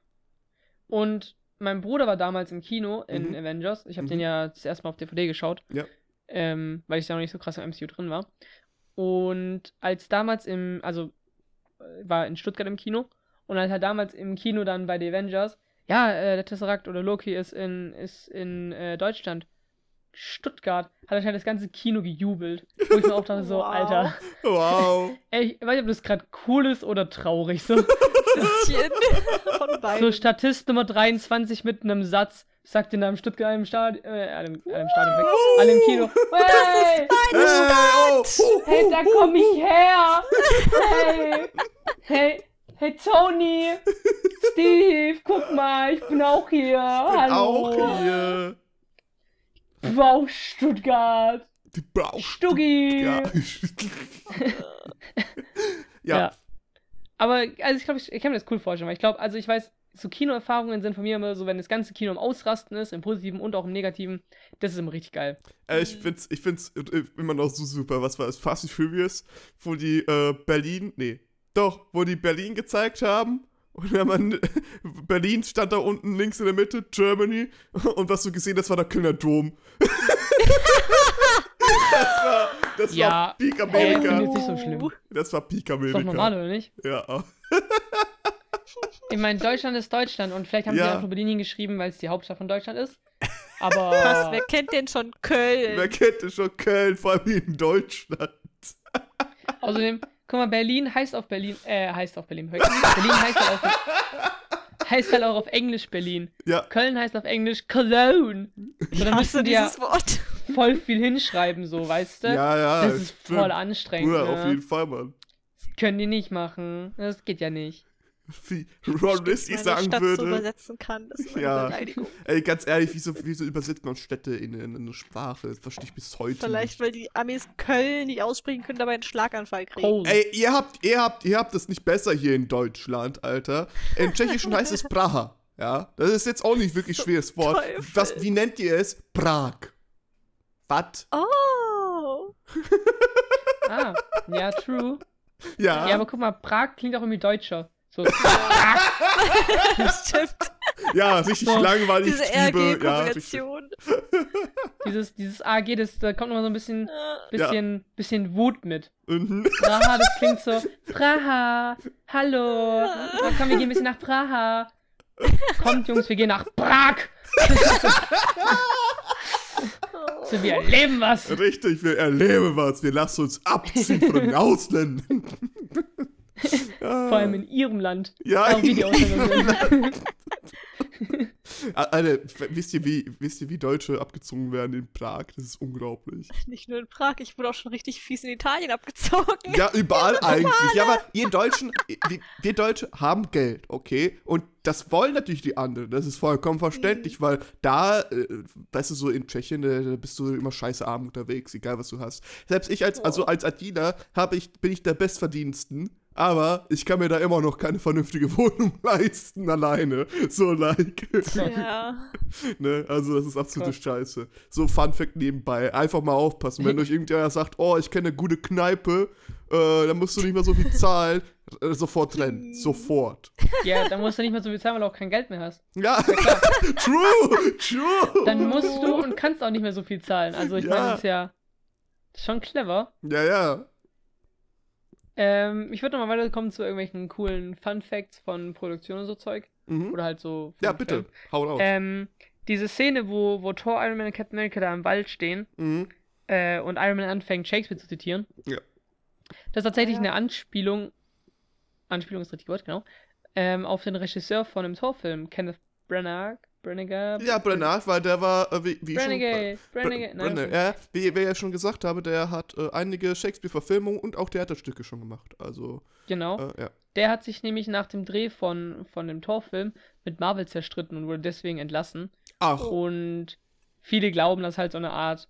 Und mein Bruder war damals im Kino in Mhm. Avengers. Ich habe Mhm. den ja das erste Mal auf DVD geschaut. Ja. Ähm, weil ich da noch nicht so krass im MCU drin war. Und als damals im, also äh, war in Stuttgart im Kino. Und als er damals im Kino dann bei The Avengers, ja, äh, der Tesseract oder Loki ist in, ist in äh, Deutschland. Stuttgart hat anscheinend das ganze Kino gejubelt. Wo ich mir auch dachte, so, Wow. Alter. wow. Ey, ich weiß nicht, ob das gerade cool ist oder traurig. So. Bisschen von beiden. So Statist Nummer 23 mit einem Satz sagt in einem Stuttgart im Stadion, äh, einem, einem Stadion, alle im Kino. Hey, Hey, oh, hu, hey, hu, da hu. komm ich her. Hey, hey, hey Tony, Steve, guck mal, ich bin auch hier. Hallo. Auch hier. Wow, Stuttgart. Die brauchst Stuggi. Ja. ja. Ja. Aber also ich glaube, ich, ich kann mir das cool vorstellen, weil ich glaube, also ich weiß, so Kinoerfahrungen sind von mir immer so, wenn das ganze Kino im Ausrasten ist, im Positiven und auch im Negativen, das ist immer richtig geil. Äh, ich find's, ich find's äh, immer noch so super. Was war es? Fast and Furious, wo die äh, Berlin, nee, doch, wo die Berlin gezeigt haben. Und wenn man, Berlin stand da unten links in der Mitte, Germany. Und was du gesehen hast, war der Kölner Dom. das war, das Ja, war Peak Amerika. ich finde jetzt nicht so schlimm. Das war Peak Ist doch normal, oder nicht? Ja. Ich meine, Deutschland ist Deutschland und vielleicht haben Ja. sie auch nur Berlin hingeschrieben, weil es die Hauptstadt von Deutschland ist. Aber Was, wer kennt denn schon Köln? Wer kennt denn schon Köln, vor allem in Deutschland? außerdem, guck mal, Berlin heißt auf Berlin, äh, heißt auf Berlin. Berlin heißt auf, heißt halt auch auf Englisch Berlin. Ja. Köln heißt auf Englisch Cologne. So, dann Hast müssen du die ja dieses Wort? voll viel hinschreiben, so, weißt du? Ja, ja. das ist stimmt. voll anstrengend. Bruder, ne? auf jeden Fall, Mann. Das können die nicht machen. Das geht ja nicht. Wie Ron Risky sagen Stadt so würde. übersetzen kann. Das ist eine Ja. Beleidigung. Ey, ganz ehrlich, wieso, wieso übersetzt man Städte in, in eine Sprache? Das verstehe ich bis heute Vielleicht, nicht. weil die Amis Köln nicht aussprechen können, dabei einen Schlaganfall kriegen. Cold. Ey, ihr habt, ihr habt, ihr habt es nicht besser hier in Deutschland, Alter. Im Tschechischen heißt es Praha. Ja, das ist jetzt auch nicht wirklich schweres Wort. Teufel. Was, wie nennt ihr es? Prag. Was? Oh. Ah, ja, true. Ja, Ja, aber guck mal, Prag klingt auch irgendwie deutscher. So, Stimmt. ja, richtig So, langweilig. Diese Triebe, ja. RG-Kombination. dieses, dieses AG, das, da kommt noch mal so ein bisschen, bisschen, bisschen Wut mit. Mhm. Praha, das klingt so, Praha, hallo, komm, wir gehen ein bisschen nach Praha. Kommt, Jungs, wir gehen nach Prag. so, wir erleben was. Richtig, wir erleben was. Wir lassen uns abziehen von den Ausländern. Vor allem in ihrem Land. Ja, Auch wie die sind. Alter, wisst ihr, wie, wisst ihr, wie Deutsche abgezogen werden in Prag? Das ist unglaublich. Nicht nur in Prag, ich wurde auch schon richtig fies in Italien abgezogen. Ja, überall eigentlich. Ja, aber wir Deutschen, wir, wir Deutsche haben Geld, okay? Und das wollen natürlich die anderen. Das ist vollkommen verständlich, weil da, äh, weißt du, so in Tschechien, äh, da bist du immer scheiße arm unterwegs, egal was du hast. Selbst ich als, also als Adina habe ich, bin ich der Bestverdiensten. Aber ich kann mir da immer noch keine vernünftige Wohnung leisten alleine. So like. Ja. ne? Also das ist absolute Krass. Scheiße. So Fun Fact nebenbei. Einfach mal aufpassen. Wenn euch irgendjemand sagt, oh, ich kenne eine gute Kneipe, äh, dann musst du nicht mehr so viel zahlen. Äh, sofort trennen. Sofort. Ja, dann musst du nicht mehr so viel zahlen, weil du auch kein Geld mehr hast. Ja, true, true. Dann musst du und kannst auch nicht mehr so viel zahlen. Also ich Ja. meine, das ist ja schon clever. Ja, ja. Ähm, ich würde nochmal weiterkommen zu irgendwelchen coolen Fun Facts von Produktion und so Zeug. Mhm. Oder halt so. Ja, bitte. Film. Hau raus. Ähm, diese Szene, wo, wo Thor, Iron Man und Captain America da im Wald stehen mhm. äh, und Iron Man anfängt, Shakespeare zu zitieren. Ja. Das ist tatsächlich Ah, ja. eine Anspielung, Anspielung ist das richtige Wort, genau, ähm, auf den Regisseur von dem Torfilm, Kenneth Branagh. Branagh? Ja, Brenner, weil der war, äh, wie, wie schon. Branagh. Branagh. Br- Nein, ja, wie, wie ich ja schon gesagt habe, der hat äh, einige Shakespeare-Verfilmungen und auch Theaterstücke schon gemacht. Also, Genau. äh, ja. Der hat sich nämlich nach dem Dreh von, von dem Torfilm mit Marvel zerstritten und wurde deswegen entlassen. Ach, Und viele glauben, dass halt so eine Art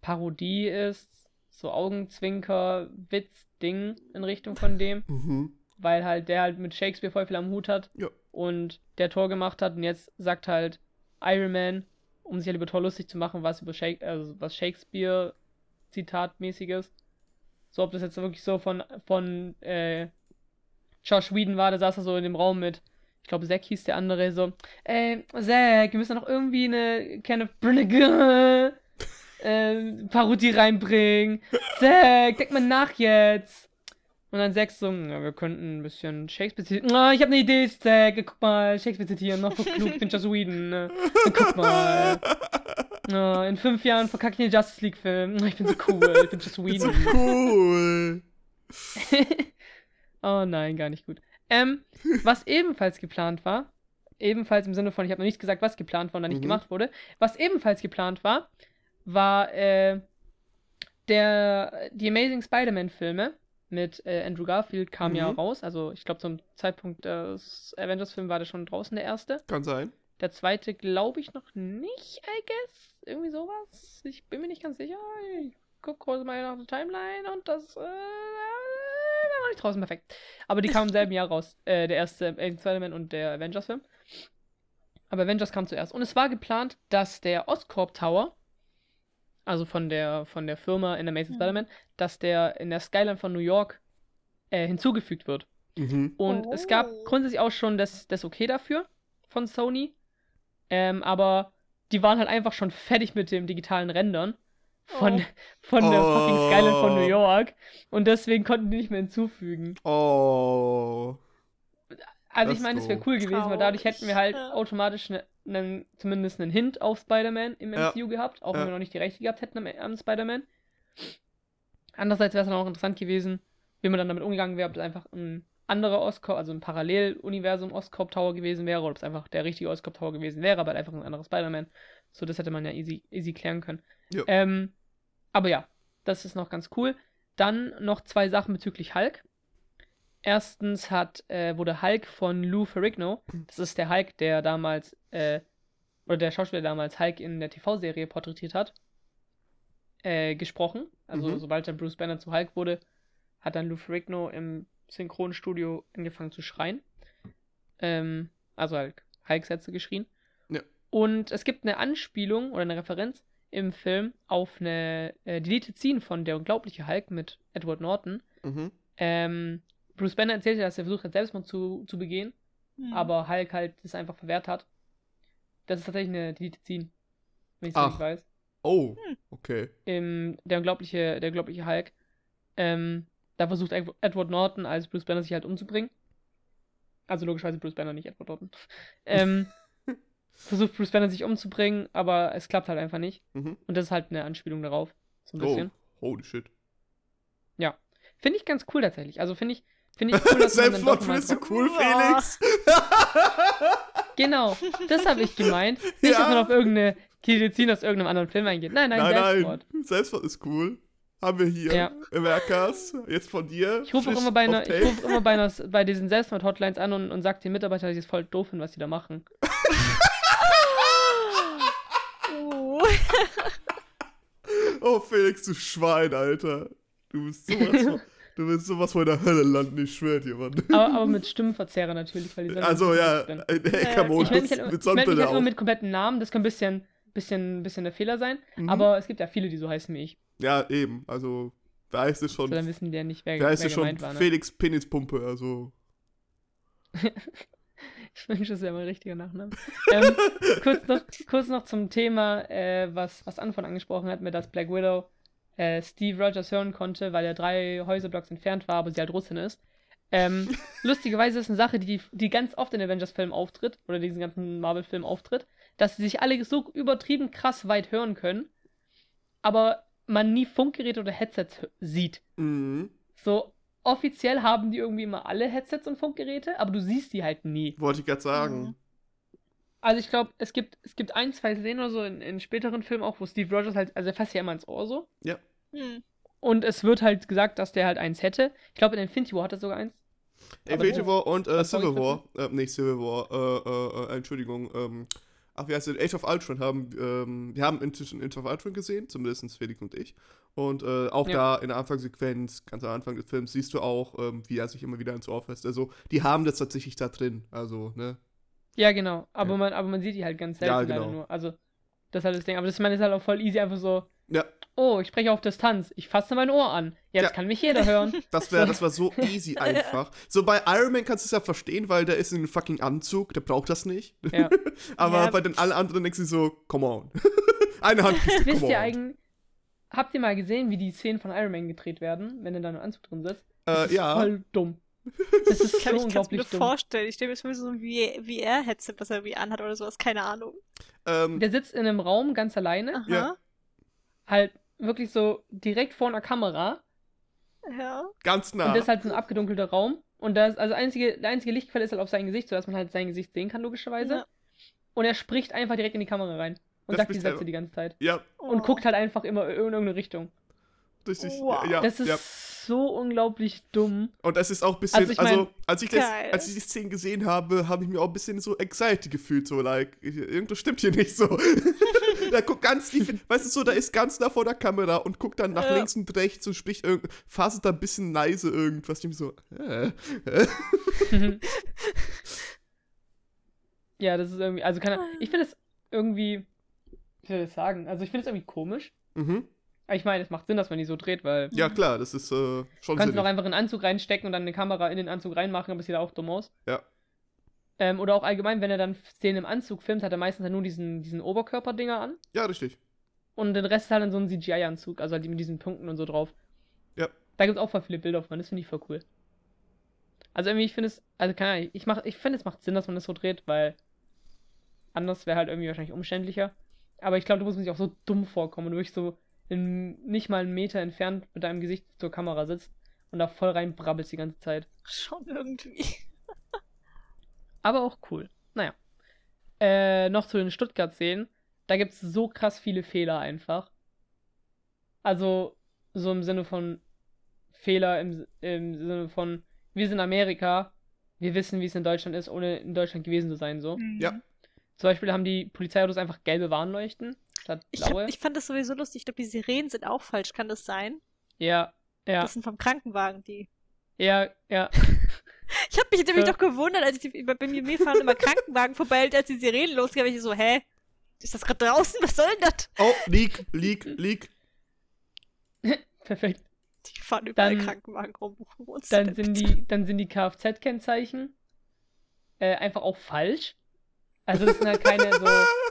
Parodie ist, so Augenzwinker, Witz, Ding in Richtung von dem, mhm. weil halt der halt mit Shakespeare voll viel am Hut hat Ja. Und der Tor gemacht hat und jetzt sagt halt Iron Man, um sich halt über Tor lustig zu machen, was über Shake also was Shakespeare Zitatmäßiges. So, ob das jetzt wirklich so von, von äh, Josh Whedon war, der saß da so in dem Raum mit, ich glaube, Zack hieß der andere, so, äh, Zack, wir müssen noch irgendwie eine Kenneth Branagh äh, Parodie reinbringen. Zack, denk mal nach jetzt. Und dann Zack so, ja, wir könnten ein bisschen Shakespeare zitieren. Ah, ich habe eine Idee, Zack, guck mal, Shakespeare zitieren, noch so klug, ich bin Joss Whedon. Ne? Guck mal. Ah, in fünf Jahren verkacke ich den Justice League-Film. Ich bin so cool, ich bin Joss so Whedon. cool. oh nein, gar nicht gut. Ähm, was ebenfalls geplant war, ebenfalls im Sinne von, ich habe noch nicht gesagt, was geplant war und dann nicht Mhm. gemacht wurde, was ebenfalls geplant war, war äh, der, die Amazing Spider-Man-Filme mit äh, Andrew Garfield ja Mhm. raus. Also ich glaube zum Zeitpunkt des Avengers-Films war der schon draußen, der erste. Kann sein. Der zweite glaube ich noch nicht, I guess. Irgendwie sowas. Ich bin mir nicht ganz sicher. Ich gucke kurz mal nach der Timeline und das äh, war noch nicht draußen perfekt. Aber die kamen im selben Jahr raus. Äh, der erste Amazing Spider-Man und der Avengers-Film. Aber Avengers kam zuerst. Und es war geplant, dass der Oscorp Tower, also von der, von der Firma in Amazing Mhm. Spider-Man, dass der in der Skyline von New York äh, hinzugefügt wird. Mhm. Und es gab Oh. grundsätzlich auch schon das, das Okay dafür von Sony. Ähm, aber die waren halt einfach schon fertig mit dem digitalen Rendern von, Oh. von der Oh. fucking Skyline von New York. Und deswegen konnten die nicht mehr hinzufügen. Oh. Also Das ich meine, es wäre cool gewesen, weil dadurch hätten wir halt automatisch ne, nen- zumindest einen Hint auf Spider-Man im Ja. MCU gehabt, auch wenn Ja. wir noch nicht die Rechte gehabt hätten am, Spider-Man. Andererseits wäre es dann auch interessant gewesen, wie man dann damit umgegangen wäre, ob es einfach ein anderer Oscorp, also ein Paralleluniversum Oscorp Tower gewesen wäre, oder ob es einfach der richtige Oscorp Tower gewesen wäre, aber halt einfach ein anderer Spider-Man. So, das hätte man ja easy, easy klären können. Ja. Ähm, aber ja, das ist noch ganz cool. Dann noch zwei Sachen bezüglich Hulk. Erstens hat, äh, wurde Hulk von Lou Ferrigno, das ist der Hulk, der damals, äh, oder der Schauspieler der damals Hulk in der TV-Serie porträtiert hat, äh, gesprochen. Also Mhm. sobald dann Bruce Banner zu Hulk wurde, hat dann Lou Ferrigno im Synchronstudio angefangen zu schreien. Ähm, also halt Hulk-Sätze geschrien. Ja. Und es gibt eine Anspielung oder eine Referenz im Film auf eine äh, Deleted Scene von Der unglaubliche Hulk mit Edward Norton. Mhm. Ähm, Bruce Banner erzählte, dass er versucht hat, Selbstmord zu, zu begehen, Hm. aber Hulk halt das einfach verwehrt hat. Das ist tatsächlich eine Deleted Scene, wenn ich es Ach. nicht weiß. Oh. Hm. Okay. Im, der unglaubliche, der unglaubliche Hulk. Ähm, da versucht Ed- Edward Norton als Bruce Banner sich halt umzubringen. Also logischerweise Bruce Banner, nicht Edward Norton. Ähm, versucht Bruce Banner sich umzubringen, aber es klappt halt einfach nicht. Mhm. Und das ist halt eine Anspielung darauf. So ein Oh. bisschen. Holy shit. Finde ich ganz cool tatsächlich. Also finde ich, finde ich cool, dass man dann doch Selbstmord mal findest du cool. Felix? Genau, das habe ich gemeint. Nicht, dass man Ja. auf irgendeine Kirizin aus irgendeinem anderen Film eingeht. Nein, nein, Nein, Selbstmord. nein. Selbstmord ist cool. Haben wir hier Ja. im Werkers. Jetzt von dir. Ich rufe auch immer bei, einer, ich ruf immer bei, einer, bei diesen Selbstmord-Hotlines an und, und sage den Mitarbeitern, dass ich es voll doof finde, was sie da machen. Uh. Oh, Felix, du Schwein, Alter. Du bist sowas von, du bist sowas von der Hölle landen, ich schwör dir, Mann. Aber, aber mit Stimmenverzerrer natürlich, weil die sind Also, ja, äh, Hackermodus mich, halt, mit Sonnenbrille halt immer mit kompletten Namen, das kann ein bisschen, bisschen, bisschen der Fehler sein, Mhm. aber es gibt ja viele, die so heißen wie ich. Ja, eben, also, da heißt es So, schon, dann wissen die ja nicht, wer, da heißt wer es schon war. Ne? Felix Penispumpe, also. Ich wünsche, es wäre mein richtiger Nachname. ähm, kurz, noch, kurz noch zum Thema, äh, was, was Anfang angesprochen hat, mit dass Black Widow äh, Steve Rogers hören konnte, weil er drei Häuserblocks entfernt war, aber sie halt Russin ist. Ähm, lustigerweise ist eine Sache, die, die ganz oft in Avengers-Filmen auftritt, oder diesen ganzen Marvel-Filmen auftritt, dass sie sich alle so übertrieben krass weit hören können, aber man nie Funkgeräte oder Headsets sieht. Mhm. So, offiziell haben die irgendwie immer alle Headsets und Funkgeräte, aber du siehst die halt nie. Wollte ich gerade sagen. Mhm. Also ich glaube, es gibt, es gibt ein, zwei Szenen oder so in, in späteren Filmen auch, wo Steve Rogers halt, also er fasst ja immer ins Ohr so. Hm. Und es wird halt gesagt, dass der halt eins hätte. Ich glaube, in Infinity War hat er sogar eins. Infinity War und äh, Civil War, äh, nicht Civil War, äh, äh, äh, Entschuldigung, ähm, ach, wie heißt es, Age of Ultron haben, ähm, wir haben inzwischen Age of Ultron gesehen, zumindest Felix und ich. Und äh, auch Ja. da in der Anfangssequenz, ganz am Anfang des Films, siehst du auch, ähm, wie er sich immer wieder ins Ohr fässt. Also, die haben das tatsächlich da drin. Also, ne? Ja, genau. Aber, Ja. Man, aber man sieht die halt ganz selten Ja, leider genau. nur. Also, das ist halt das Ding. Aber das, ich meine, ist halt auch voll easy, einfach so, Ja, oh, ich spreche auf Distanz, ich fasse mein Ohr an. Jetzt Ja. kann mich jeder hören. das, wär, das war so easy einfach. So bei Iron Man kannst du es ja verstehen, weil der ist in einem fucking Anzug, der braucht das nicht. Ja. Aber Ja. bei den allen anderen denkst du so, come on. Eine Hand, Wisst come on. ihr eigentlich, habt ihr mal gesehen, wie die Szenen von Iron Man gedreht werden, wenn er da im Anzug drin sitzt? Das Äh, ist ja. voll dumm. Das ist Ich kann so ich kann's mir dumm. vorstellen. Ich stelle mir das so ein VR-Headset, was er wie anhat oder sowas. Keine Ahnung. Ähm, Der sitzt in einem Raum ganz alleine, Aha. Ja. Halt wirklich so direkt vor einer Kamera. Ja. ganz nah. Und das ist halt so ein abgedunkelter Raum. Und das, also einzige, der einzige Lichtquelle ist halt auf sein Gesicht, sodass man halt sein Gesicht sehen kann, logischerweise. Ja. Und er spricht einfach direkt in die Kamera rein. Und Das sagt die Sätze einfach- die ganze Zeit. ja, Und Oh. guckt halt einfach immer in irgendeine Richtung. richtig. Wow. Ja, das ist ja. so unglaublich dumm. Und das ist auch ein bisschen, Also also, ich mein- als, ich das, als ich die Szene gesehen habe, habe ich mir auch ein bisschen so excited gefühlt, so like, irgendwas stimmt hier nicht so. da guckt ganz tief, weißt du so, da ist ganz nah vor der Kamera und guckt dann nach Ja. links und rechts und spricht irgend, faselt da ein bisschen leise irgendwas. Ich so, äh, äh. ja, das ist irgendwie, also keine Ich finde es irgendwie, wie soll ich das sagen? Also ich finde es irgendwie komisch. Mhm. Aber ich meine, es macht Sinn, dass man die so dreht, weil Ja, klar, das ist äh, schon du kannst noch einfach einen Anzug reinstecken und dann eine Kamera in den Anzug reinmachen, aber es sieht auch dumm aus. Ja. Ähm, oder auch allgemein, wenn er dann Szenen im Anzug filmt, hat er meistens halt nur diesen, diesen Oberkörperdinger an. Ja, richtig. Und den Rest ist halt dann so ein CGI-Anzug, also halt mit diesen Punkten und so drauf. Ja. Da gibt es auch voll viele Bilder von, das finde ich voll cool. Also irgendwie, ich finde es, also keine Ahnung, ich, mach- ich finde es macht Sinn, dass man das so dreht, weil anders wäre halt irgendwie wahrscheinlich umständlicher. Aber ich glaube, du musst mir sich auch so dumm vorkommen, wenn du wirklich so in, nicht mal einen Meter entfernt mit deinem Gesicht zur Kamera sitzt und da voll rein brabbelst die ganze Zeit. Schon irgendwie. Aber auch cool. Naja. Äh, noch zu den Stuttgart-Szenen. Da gibt es so krass viele Fehler einfach. Also, so im Sinne von Fehler, im, im Sinne von, wir sind Amerika, wir wissen, wie es in Deutschland ist, ohne in Deutschland gewesen zu sein, so. Mhm. Ja. Zum Beispiel haben die Polizeiautos einfach gelbe Warnleuchten statt Ich, hab, blaue. ich fand das sowieso lustig. Ich glaube, die Sirenen sind auch falsch. Kann das sein? ja, ja, Das sind vom Krankenwagen, die. ja, ja. Ich habe mich nämlich Ja. doch gewundert, als ich die, bei mir, fahren immer Krankenwagen vorbei, als die Sirenen habe ich so, hä? Ist das gerade draußen? Was soll denn das? Oh, Leak, Leak, Leak. Perfekt. Die fahren überall Dann- Krankenwagen rum. Dann sind die, dann sind die Kfz-Kennzeichen äh, einfach auch falsch. Also das sind halt keine so,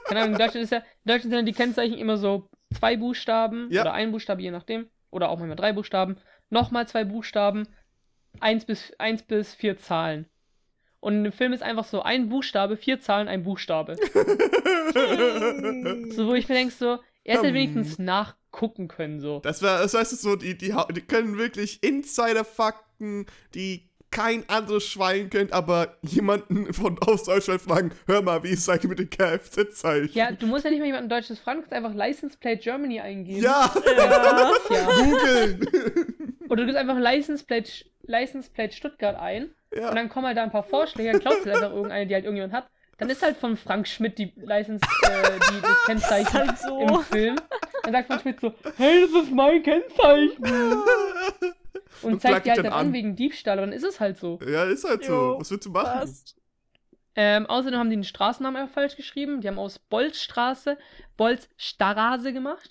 keine Ahnung, in Deutschland ist ja, in Deutschland sind ja die Kennzeichen immer so zwei Buchstaben Ja. oder ein Buchstabe, je nachdem. Oder auch manchmal drei Buchstaben. Nochmal zwei Buchstaben, eins bis, eins bis vier Zahlen. Und im Film ist einfach so ein Buchstabe, vier Zahlen, ein Buchstabe. So, wo ich mir denke, so, er hätte Hm. wenigstens nachgucken können, so. Das war, das heißt so, die, die, die können wirklich Insider-Fakten, die kein anderes Schwein kennt, aber jemanden von aus Deutschland fragen, hör mal, wie ist es eigentlich mit den Kfz-Zeichen? Ja, du musst ja nicht mal jemanden Deutsches fragen, du kannst einfach License Plate Germany eingeben. Ja, Ja. ja. googeln. Oder du gibst einfach License Plate, License Plate Stuttgart ein ja. und dann kommen halt da ein paar Vorschläge, dann glaubst du einfach irgendeine, die halt irgendjemand hat. Dann ist halt von Frank Schmidt die License, äh, die, das Kennzeichen Das ist halt so. im Film. Dann sagt Frank Schmidt so, hey, das ist mein Kennzeichen. Und, Und zeigt die halt dann an an. wegen Diebstahl, dann ist es halt so. ja, ist halt so. Jo, Was willst du machen? Passt. Ähm, außerdem haben die den Straßennamen einfach falsch geschrieben. Die haben aus Bolzstraße Bolzstraße gemacht.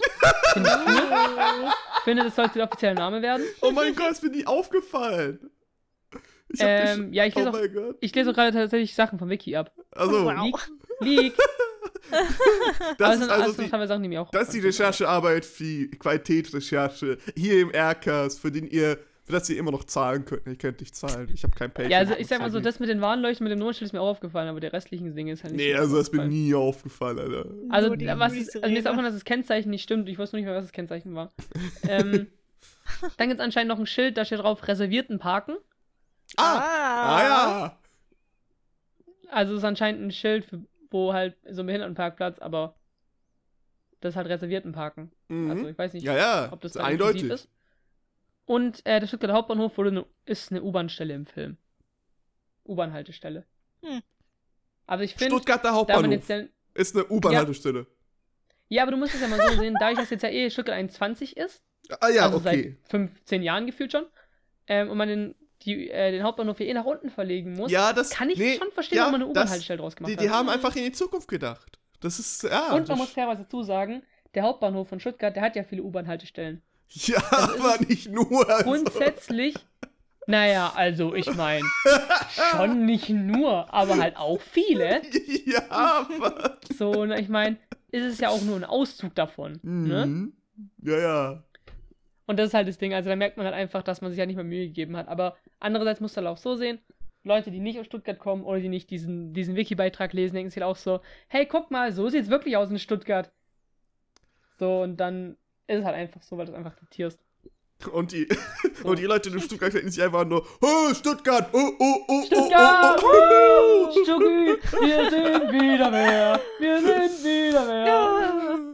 Finde ich cool. Ich finde, das sollte der offizielle Name werden. Oh mein Gott, ist mir nie aufgefallen. Ich Ähm, ja, ich lese, oh auch, mein Gott. ich lese auch gerade tatsächlich Sachen vom Wiki ab. Also, Wow. Leak, Leak. das es ist also die, teilweise Sachen, die mir auch das ist die. Recherchearbeit, die Qualitätsrecherche hier im Aircast, für den ihr, für das ihr immer noch zahlen könnt. Ihr könnt nicht zahlen. Ich habe kein Patreon. Ja, also ich sag mal so, das mit den Warnleuchten, mit dem Notenschild ist mir auch aufgefallen, aber der restlichen Dinge ist halt nicht Nee, so also das ist mir nie aufgefallen, Alter. Also, Nur was ist, also mir ist aufgefallen, dass das Kennzeichen nicht stimmt. Ich wusste nicht mehr, was das Kennzeichen war. ähm, dann gibt es anscheinend noch ein Schild, da steht drauf, reservierten Parken. Ah, ah ja. Also es ist anscheinend ein Schild, für, wo halt so ein Behindertenparkplatz, aber das ist halt reservierten Parken. Mhm. Also ich weiß nicht, ja, ja, ob das inklusiv eindeutig. ist. Und äh, der Stuttgarter Hauptbahnhof wurde ne, ist eine U-Bahn-Stelle im Film. U-Bahn-Haltestelle. Hm. Also ich finde, Stuttgarter da Hauptbahnhof jetzt dann, ist eine U-Bahn-Haltestelle. ja, aber du musst es ja mal so sehen, dadurch, dass jetzt ja eh Stuttgart 21 ist, Ah ja, also okay. seit 15 Jahren gefühlt schon, ähm, und man den, die, äh, den Hauptbahnhof hier eh nach unten verlegen muss, Ja, das kann ich nee, schon verstehen, ja, warum man eine U-Bahn-Haltestelle draus gemacht Die, hat. die haben einfach in die Zukunft gedacht. Das ist, ja. und man muss fairerweise dazu sagen, der Hauptbahnhof von Stuttgart, der hat ja viele U-Bahn-Haltestellen. ja, aber nicht nur. Also. Grundsätzlich, naja, also ich meine, schon nicht nur, aber halt auch viele. ja, aber. So, und ich meine, ist es ja auch nur ein Auszug davon. Ne? Mhm. Ja, ja. Und das ist halt das Ding. Also da merkt man halt einfach, dass man sich ja nicht mehr Mühe gegeben hat. Aber andererseits muss man halt auch so sehen, Leute, die nicht aus Stuttgart kommen oder die nicht diesen, diesen Wiki-Beitrag lesen, denken sich halt auch so, hey, guck mal, so sieht's wirklich aus in Stuttgart. So, und dann ist es halt einfach so, weil du es einfach diktierst. Und die, So. und die Leute in Stuttgart denken sich einfach nur, oh, Stuttgart, oh, oh, oh, Stuttgart! oh, oh, oh. Stucki, wir sind wieder mehr. Wir sind wieder mehr. Ja,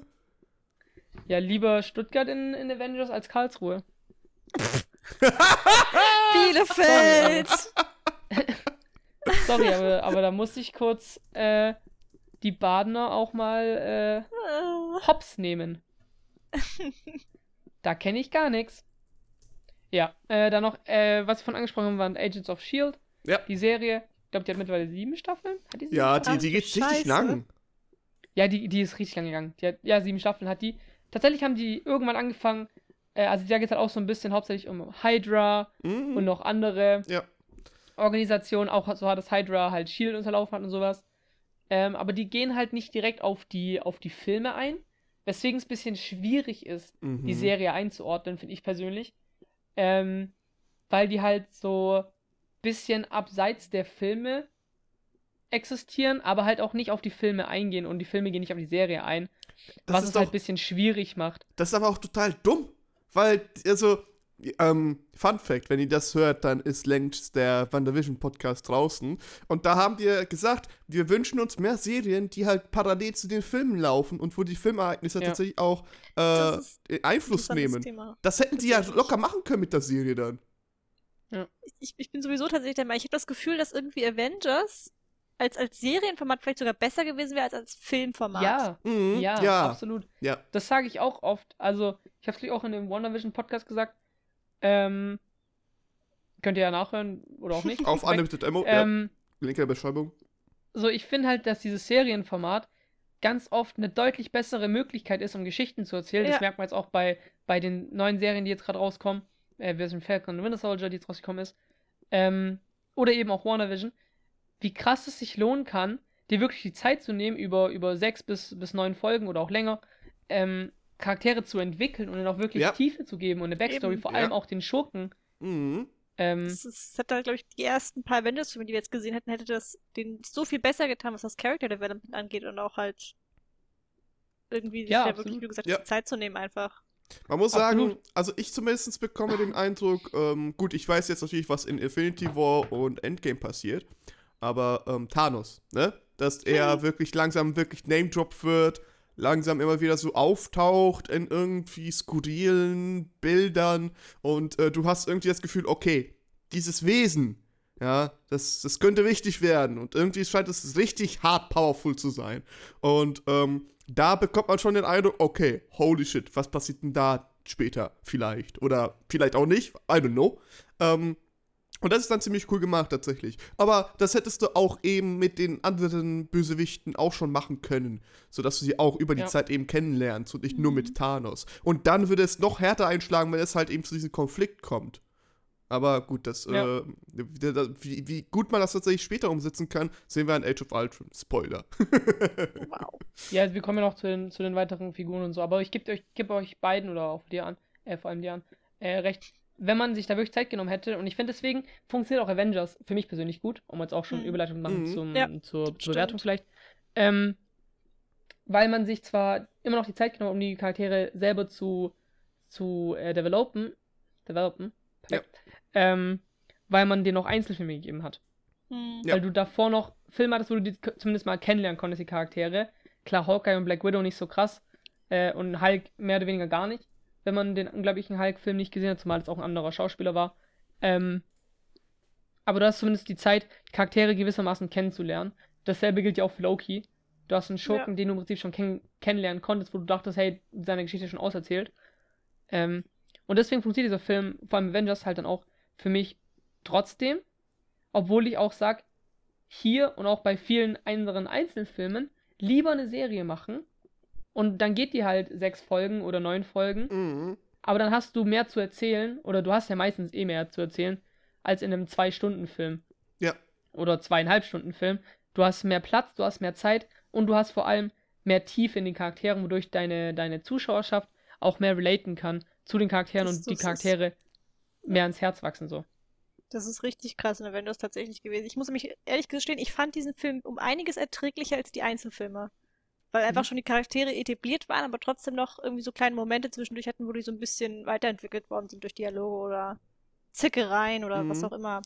Ja. lieber Stuttgart in, in Avengers als Karlsruhe. Bielefeld! Sorry, aber, aber da musste ich kurz äh, die Badener auch mal äh, hops nehmen. Da kenne ich gar nichts. Ja, äh, dann noch, äh, was wir von angesprochen haben, waren Agents of Shield. Ja. Die Serie, ich glaube, die hat mittlerweile sieben Staffeln. Hat die sieben Ja, Staffeln? die, die geht richtig lang. Ja, die, die ist richtig lang gegangen. Die hat, ja, sieben Staffeln hat die. Tatsächlich haben die irgendwann angefangen, äh, also da geht es halt auch so ein bisschen hauptsächlich um Hydra Mhm. und noch andere Ja. Organisationen, auch so hat das Hydra halt Shield unterlaufen hat und sowas. Ähm, aber die gehen halt nicht direkt auf die, auf die Filme ein, weswegen es ein bisschen schwierig ist, Mhm. die Serie einzuordnen, finde ich persönlich. Ähm, weil die halt so bisschen abseits der Filme existieren, aber halt auch nicht auf die Filme eingehen und die Filme gehen nicht auf die Serie ein, Das was ist es halt doch- ein bisschen schwierig macht. Das ist aber auch total dumm. Weil, also, ähm, Fun Fact, wenn ihr das hört, dann ist längst der WandaVision Podcast draußen. Und da haben wir gesagt, wir wünschen uns mehr Serien, die halt parallel zu den Filmen laufen und wo die Filmereignisse Ja. tatsächlich auch äh, ist Einfluss nehmen. Thema. Das hätten die ja locker machen können mit der Serie dann. Ich, ich bin sowieso tatsächlich der Meinung, ich habe das Gefühl, dass irgendwie Avengers als, als Serienformat vielleicht sogar besser gewesen wäre als als Filmformat. Ja, Mhm, ja, ja. absolut. Ja. Das sage ich auch oft. Also, ich habe es auch in dem WandaVision Podcast gesagt. Ähm, könnt ihr ja nachhören oder auch nicht. Auf. Unlimited Ammo, Ähm, ja. Link in der Beschreibung. so, ich finde halt, dass dieses Serienformat ganz oft eine deutlich bessere Möglichkeit ist, um Geschichten zu erzählen. Das Ja. merkt man jetzt auch bei, bei den neuen Serien, die jetzt gerade rauskommen. Äh, Vision Falcon und Winter Soldier, die jetzt rausgekommen ist. Ähm, oder eben auch WandaVision. Wie krass es sich lohnen kann, dir wirklich die Zeit zu nehmen, über, über sechs bis, bis neun Folgen oder auch länger, ähm, Charaktere zu entwickeln und ihnen auch wirklich Ja. Tiefe zu geben und eine Backstory, Eben. vor Ja. allem auch den Schurken. Mhm. Ähm, Das, ist, das hat da, glaube ich, die ersten paar Avengers-Filme, die wir jetzt gesehen hätten, hätte das den so viel besser getan, was das Character Development angeht und auch halt irgendwie sich Ja, da wirklich, wie gesagt, Ja. die Zeit zu nehmen einfach. Man muss sagen, Absolut. also ich zumindest bekomme den Eindruck, ähm, gut, ich weiß jetzt natürlich, was in Infinity War und Endgame passiert, aber ähm, Thanos, ne? Dass er wirklich langsam wirklich Name-Drop wird, langsam immer wieder so auftaucht in irgendwie skurrilen Bildern und äh, du hast irgendwie das Gefühl, okay, dieses Wesen, ja, das, das könnte wichtig werden und irgendwie scheint es richtig hart powerful zu sein. Und ähm, da bekommt man schon den Eindruck, okay, holy shit, was passiert denn da später vielleicht? Oder vielleicht auch nicht, I don't know. Ähm, und das ist dann ziemlich cool gemacht tatsächlich. Aber das hättest du auch eben mit den anderen Bösewichten auch schon machen können, sodass du sie auch über die Ja. Zeit eben kennenlernst und nicht nur mit Thanos. Und dann würde es noch härter einschlagen, wenn es halt eben zu diesem Konflikt kommt. Aber gut, das, Ja. äh, wie, wie, wie gut man das tatsächlich später umsetzen kann, sehen wir in Age of Ultron. Spoiler. Wow. Ja, also wir kommen ja noch zu den, zu den weiteren Figuren und so, aber ich gebe euch, geb euch beiden oder auch dir an, äh, vor allem dir an, äh, recht, wenn man sich da wirklich Zeit genommen hätte und ich finde deswegen funktioniert auch Avengers für mich persönlich gut, um jetzt auch schon Mhm. Überleitung zu machen Mhm. zum, Ja, zur stimmt. Bewertung vielleicht, ähm, weil man sich zwar immer noch die Zeit genommen hat, um die Charaktere selber zu, zu äh, developen, developen, perfekt, ähm, weil man denen noch Einzelfilme gegeben hat. Hm. Ja. Weil du davor noch Filme hattest, wo du die zumindest mal kennenlernen konntest, die Charaktere. Klar, Hawkeye und Black Widow nicht so krass. Äh, und Hulk mehr oder weniger gar nicht. Wenn man den unglaublichen Hulk-Film nicht gesehen hat, zumal es auch ein anderer Schauspieler war. Ähm, aber du hast zumindest die Zeit, Charaktere gewissermaßen kennenzulernen. Dasselbe gilt ja auch für Loki. Du hast einen Schurken, den du im Prinzip schon kenn kennenlernen konntest, wo du dachtest, hey, seine Geschichte ist schon auserzählt. Ähm, und deswegen funktioniert dieser Film, vor allem Avengers, halt dann auch für mich trotzdem. Obwohl ich auch sage, hier und auch bei vielen anderen Einzelfilmen lieber eine Serie machen. Und dann geht die halt sechs Folgen oder neun Folgen. Mhm. Aber dann hast du mehr zu erzählen, oder du hast ja meistens eh mehr zu erzählen, als in einem Zwei-Stunden-Film. Ja. Oder zweieinhalb Stunden Film. Du hast mehr Platz, du hast mehr Zeit und du hast vor allem mehr Tiefe in den Charakteren, wodurch deine, deine Zuschauerschaft auch mehr relaten kann zu den Charakteren Das- und die das ist- Charaktere mehr ans Herz wachsen so. Das ist richtig krass in Avengers tatsächlich gewesen. Ich muss mich ehrlich gestehen, ich fand diesen Film um einiges erträglicher als die Einzelfilme. Weil einfach Mhm. schon die Charaktere etabliert waren, aber trotzdem noch irgendwie so kleine Momente zwischendurch hatten, wo die so ein bisschen weiterentwickelt worden sind durch Dialoge oder Zickereien oder was Mhm. auch immer.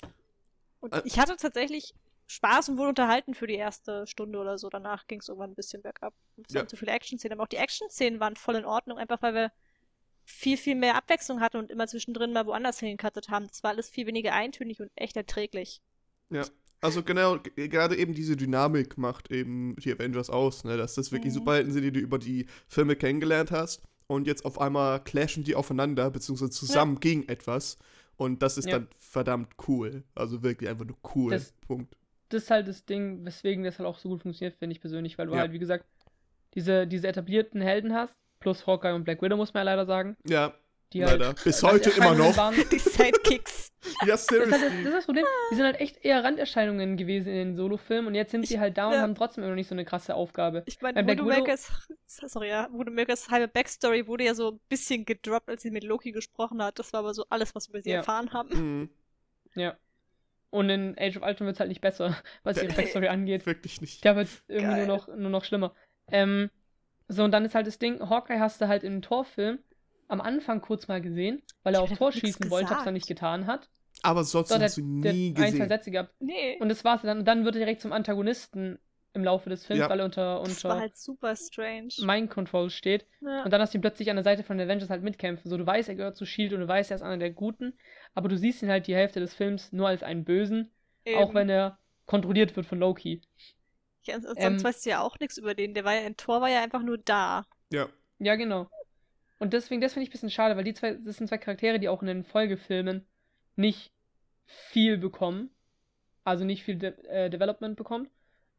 Und Ä- ich hatte tatsächlich Spaß und wurde unterhalten für die erste Stunde oder so. Danach ging es irgendwann ein bisschen bergab. Es Ja. waren zu viele Action-Szenen, aber auch die Action-Szenen waren voll in Ordnung, einfach weil wir viel, viel mehr Abwechslung hatten und immer zwischendrin mal woanders hingekattet haben. Das war alles viel weniger eintönig und echt erträglich. Also genau, gerade eben diese Dynamik macht eben die Avengers aus, ne? Dass das wirklich Mhm. Superhelden sind, die du über die Filme kennengelernt hast und jetzt auf einmal clashen die aufeinander, beziehungsweise zusammen gegen etwas. Und das ist Ja. dann verdammt cool. Also wirklich einfach nur cool. Das- Punkt. das ist halt das Ding, weswegen das halt auch so gut funktioniert, finde ich persönlich, weil du Ja. halt, wie gesagt, diese, diese etablierten Helden hast, plus Hawkeye und Black Widow, muss man ja leider sagen. Ja, Die leider. halt Bis heute immer noch. Waren. Die Sidekicks. Ja, Das ist, halt das, seriously. ist das Problem. Die sind halt echt eher Randerscheinungen gewesen in den Solofilmen und jetzt sind Ich- sie halt da und ja. haben trotzdem immer noch nicht so eine krasse Aufgabe. Ich meine, Woodmakers, sorry, ja, Woodmakers halbe Backstory wurde ja so ein bisschen gedroppt, als sie mit Loki gesprochen hat. Das war aber so alles, was wir über sie Ja. erfahren haben. Mhm, Ja. Und in Age of Ultron wird es halt nicht besser, was ihre Nee. Backstory angeht. wirklich nicht. Da wird irgendwie Geil. nur noch, nur noch schlimmer. Ähm, so, und dann ist halt das Ding, Hawkeye hast du halt im Torfilm am Anfang kurz mal gesehen, weil er Ja, auf der Tor hat nix schießen wollte, hab's gesagt. dann nicht getan hat. Aber sonst So, der, hast du der nie ein, zwei gesehen. Sätze gehabt. Nee, Und das war's dann. Und dann wird er direkt zum Antagonisten im Laufe des Films, Ja. weil er unter, das war unter halt super strange. Mind Control steht. Ja. Und dann hast du ihn plötzlich an der Seite von den Avengers halt mitkämpfen. So, du weißt, er gehört zu Shield und du weißt, er ist einer der Guten, aber du siehst ihn halt die Hälfte des Films nur als einen Bösen, auch Eben. wenn er kontrolliert wird von Loki. Ja, sonst ähm, weißt du ja auch nichts über den. Der war ja in Tor war ja einfach nur da. Ja. Ja, genau. Und deswegen, das finde ich ein bisschen schade, weil die zwei, das sind zwei Charaktere, die auch in den Folgefilmen nicht viel bekommen. Also nicht viel De äh, Development bekommt.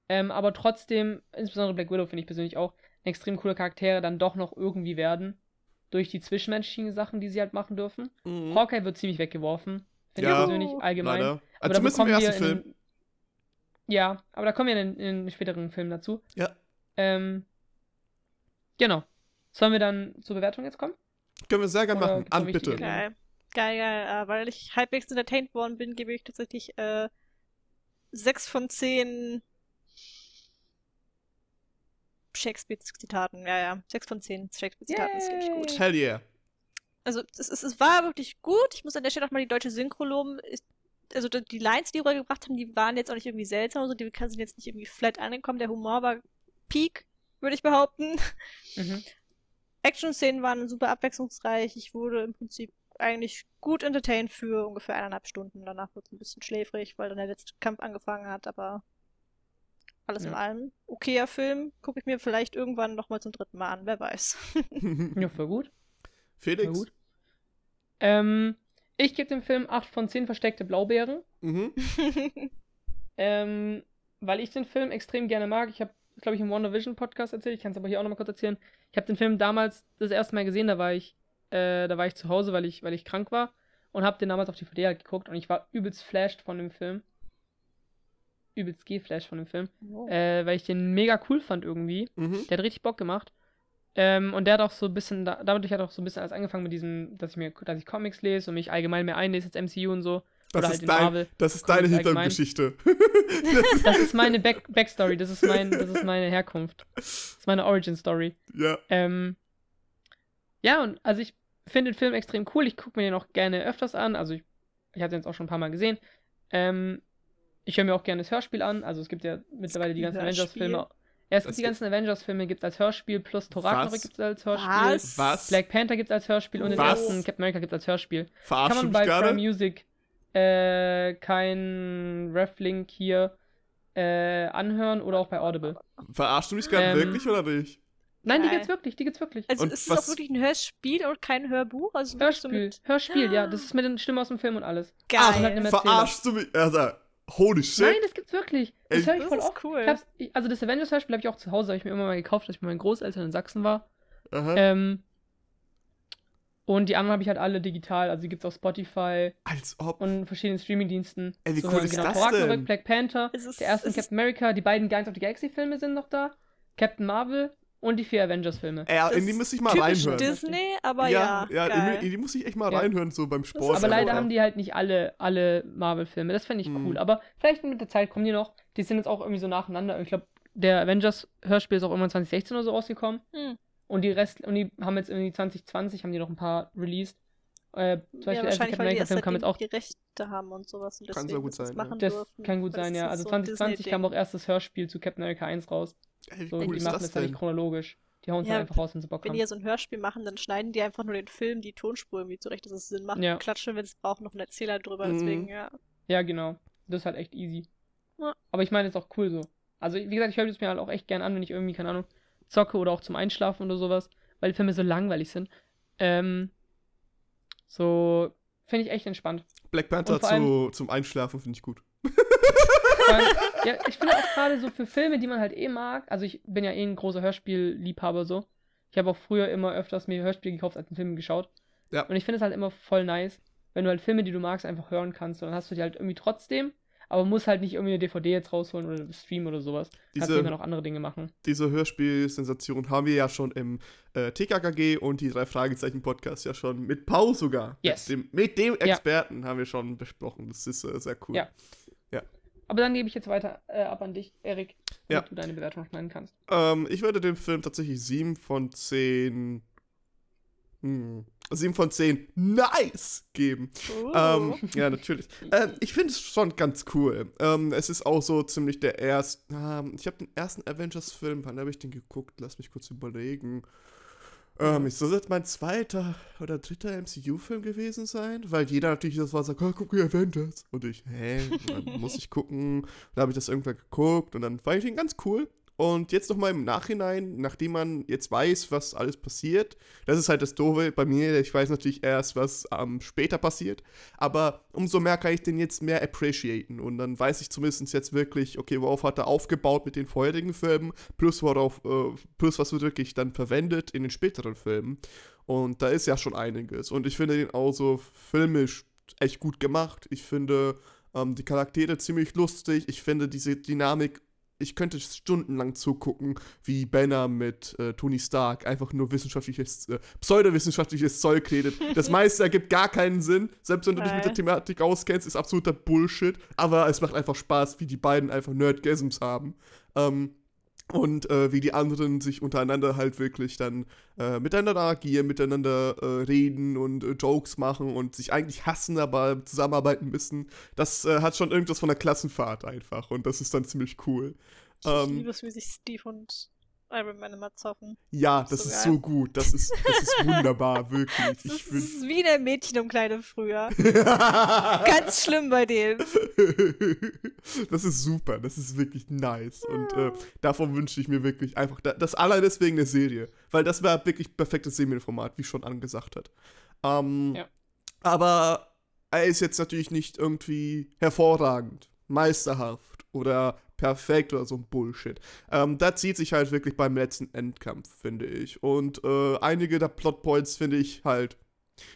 Ähm, aber trotzdem, insbesondere Black Widow finde ich persönlich auch, extrem coole Charaktere dann doch noch irgendwie werden. Durch die zwischenmenschlichen Sachen, die sie halt machen dürfen. Mhm. Hawkeye wird ziemlich weggeworfen. Finde Ja, ich persönlich allgemein. Leider. Aber Also da zumindest im bekommen ersten Film. Ja, aber da kommen wir in, in den späteren Filmen dazu. Ja. Ähm, genau. Sollen wir dann zur Bewertung jetzt kommen? Können wir sehr gerne machen. An, bitte. wichtige- Geil. Geil, geil. Äh, weil ich halbwegs entertained worden bin, gebe ich tatsächlich äh, 6 von 10 Shakespeare-Zitaten. Ja, ja. 6 von 10 Shakespeare-Zitaten ist Yay. gut. Hell yeah. also es, es, es war wirklich gut. Ich muss an der Stelle auch mal die deutsche Synchro loben. Ich, also die Lines, die die rübergebracht haben, die waren jetzt auch nicht irgendwie seltsam oder so, die sind jetzt nicht irgendwie flat angekommen. Der Humor war Peak, würde ich behaupten. Mhm. Action-Szenen waren super abwechslungsreich. Ich wurde im Prinzip eigentlich gut entertained für ungefähr eineinhalb Stunden. Danach wurde es ein bisschen schläfrig, weil dann der letzte Kampf angefangen hat, aber alles in Ja. allem okayer Film. Gucke ich mir vielleicht irgendwann nochmal zum dritten Mal an, wer weiß. Ja, voll gut. Voll Felix? gut. Ähm, ich gebe dem Film 8 von 10 versteckte Blaubeeren. Mhm. Ähm, weil ich den Film extrem gerne mag. Ich habe, glaube ich, im WandaVision Podcast erzählt. Ich kann es aber hier auch nochmal kurz erzählen. Ich habe den Film damals das erste Mal gesehen. Da war ich, äh, da war ich zu Hause, weil ich, weil ich krank war und habe den damals auf DVD halt geguckt und ich war übelst flashed von dem Film. Übelst geflasht von dem Film, Oh. äh, weil ich den mega cool fand irgendwie. Mhm. Der hat richtig Bock gemacht. Ähm, und der hat auch so ein bisschen, da, damit hat auch so ein bisschen alles angefangen mit diesem, dass ich mir, dass ich Comics lese und mich allgemein mehr einlese, jetzt MCU und so. Das, Oder halt ist in dein, Marvel. das ist deine. Hintergrundgeschichte. Das ist meine Back Backstory, das ist, mein, das ist meine Herkunft. Das ist meine Origin Story. ja. Ähm, ja, und also ich finde den Film extrem cool. Ich gucke mir den auch gerne öfters an. Also ich, ich habe den jetzt auch schon ein paar Mal gesehen. Ähm, ich höre mir auch gerne das Hörspiel an. Also es gibt ja mittlerweile die ganzen? Avengers-Filme. Ja, es Das gibt die ganzen Avengers-Filme gibt es als Hörspiel, plus Was? gibt es als Hörspiel. Was? Was? Black Panther gibt es als Hörspiel und den ersten Captain America gibt es als Hörspiel. Kann Verarschst du man bei Prime gerade? Music äh, kein Reflink hier äh, anhören oder auch bei Audible. Verarschst du mich gerade Ähm, wirklich oder nicht? Nein, die Geil. gibt's wirklich, die gibt's wirklich. Also Und ist es auch wirklich ein Hörspiel und kein Hörbuch? Also wirklich so Hörspiel, mit Hörspiel, ja, das ist mit den Stimmen aus dem Film und alles. geil. und halt. Verarschst du mich? Also, holy shit. Nein, das gibt's wirklich. Das höre ich das voll ist oft. cool. Also das Avengers-Hörspiel habe ich auch zu Hause, habe ich mir immer mal gekauft, als ich mit meinen Großeltern in Sachsen war. Aha. Ähm, und die anderen habe ich halt alle digital, also die gibt's auf Spotify Als ob. und verschiedenen Streamingdiensten. Ey, wie So, cool ist genau, das Thor Ragnarök, denn? Black Panther, Es ist- der erste es ist- Captain America, die beiden Guardians of the Galaxy-Filme sind noch da, Captain Marvel und die vier Avengers-Filme. Ey, Das in die muss ich mal reinhören. Disney, aber ja. ja, geil. in, die- muss ich echt mal Ja. reinhören, so beim Sport. Aber leider haben die halt nicht alle, alle Marvel-Filme. Das fände ich Mhm. cool. Aber vielleicht mit der Zeit kommen die noch. Die sind jetzt auch irgendwie so nacheinander. Ich glaube, der Avengers-Hörspiel ist auch irgendwann 2016 oder so rausgekommen. Hm. Und die Rest, und die haben jetzt irgendwie 2020 haben die noch ein paar released. Äh, zum Beispiel ja, erste wahrscheinlich, Captain weil die erst America-Film kam jetzt auch. die Rechte haben und sowas. Und Kann deswegen sehr gut das sein, ja. Das dürfen. kann gut sein, das ja. Also so ein 2020 kam auch erst das Hörspiel zu Captain America 1 raus. Ey, So, cool die ist machen das das halt nicht chronologisch. Die hauen es Ja, halt einfach raus, wenn sie Bock Wenn haben. die ja so ein Hörspiel machen, dann schneiden die einfach nur den Film, die Tonspur irgendwie zurecht, dass es Sinn macht. Ja. Klatschen, wenn es braucht, noch einen Erzähler drüber. Mhm. Deswegen, ja. Ja, genau. Das ist halt echt easy. Ja. Aber ich meine, ist auch cool so. Also, wie gesagt, ich höre es mir halt auch echt gern an, wenn ich irgendwie, keine Ahnung, zocke oder auch zum Einschlafen oder sowas, weil die Filme so langweilig sind. Ähm, so, finde ich echt entspannt. Black Panther allem- zu, zum Einschlafen finde ich gut. Allem, ja, ich finde auch gerade so für Filme, die man halt eh mag, also ich bin ja eh ein großer Hörspielliebhaber so. Ich habe auch früher immer öfters mir Hörspiele gekauft, als einen Film geschaut. Ja. Und ich finde es halt immer voll nice, wenn du halt Filme, die du magst, einfach hören kannst. Und dann hast du die halt irgendwie trotzdem, aber musst halt nicht irgendwie eine DVD jetzt rausholen oder streamen oder sowas. Kannst Diese- du immer noch andere Dinge machen. Diese Hörspielsensation haben wir ja schon im äh, TKKG und die drei Fragezeichen Podcast ja schon mit Paul sogar. Yes. Mit dem, mit dem Ja. Experten haben wir schon besprochen. Das ist äh, sehr cool. Ja. Aber dann gebe ich jetzt weiter äh, ab an dich, Erik, damit Ja. du deine Bewertung noch nennen kannst. Ähm, ich würde dem Film tatsächlich 7 von 10. Hm, 7 von 10 nice geben. Uh. Ähm, ja, natürlich. Ähm, ich finde es schon ganz cool. Ähm, es ist auch so ziemlich der erste. Ähm, ich habe den ersten Avengers-Film, wann habe ich den geguckt? Lass mich kurz überlegen. Ähm, soll das mein zweiter oder dritter MCU-Film gewesen sein? Weil jeder natürlich das war, sagt, oh, guck die Avengers. Und ich, hä, dann muss ich gucken. Dann habe ich das irgendwann geguckt und dann fand ich den ganz cool. Und jetzt nochmal im Nachhinein, nachdem man jetzt weiß, was alles passiert, das ist halt das Doofe bei mir, ich weiß natürlich erst, was ähm, später passiert, aber umso mehr kann ich den jetzt mehr appreciaten und dann weiß ich zumindest jetzt wirklich, okay, worauf hat er aufgebaut mit den vorherigen Filmen, plus worauf, äh, plus was wird wirklich dann verwendet in den späteren Filmen. Und da ist ja schon einiges und ich finde den auch so filmisch echt gut gemacht, ich finde ähm, die Charaktere ziemlich lustig, ich finde diese Dynamik ich könnte stundenlang zugucken, wie Banner mit äh, Tony Stark einfach nur wissenschaftliches, äh, pseudowissenschaftliches Zeug redet. Das meiste ergibt gar keinen Sinn. Selbst wenn du dich mit der. Thematik auskennst, ist absoluter Bullshit. Aber es macht einfach Spaß, wie die beiden einfach Nerdgasms haben. Ähm, und äh, wie die anderen sich untereinander halt wirklich dann äh, miteinander agieren, miteinander äh, reden und äh, Jokes machen und sich eigentlich hassen, aber zusammenarbeiten müssen. Das äh, hat schon irgendwas von der Klassenfahrt einfach und das ist dann ziemlich cool. Ich Ähm, liebe es, wie sich Steve und Iron Man immer zoffen. ja, das so ist geil. so gut. Das ist, das ist wunderbar, wirklich. Das Ich ist, wie der Mädchenumkleide früher. Ganz schlimm bei denen. das ist super, das ist wirklich nice. Und äh, davon wünsche ich mir wirklich einfach, da, das allein deswegen eine Serie. Weil das wäre wirklich perfektes Serienformat, wie schon angesagt hat. Ähm, Ja. Aber er ist jetzt natürlich nicht irgendwie hervorragend, meisterhaft oder perfekt oder so ein Bullshit. Ähm, da zieht sich halt wirklich beim letzten Endkampf, finde ich. Und äh, einige der Plotpoints finde ich halt,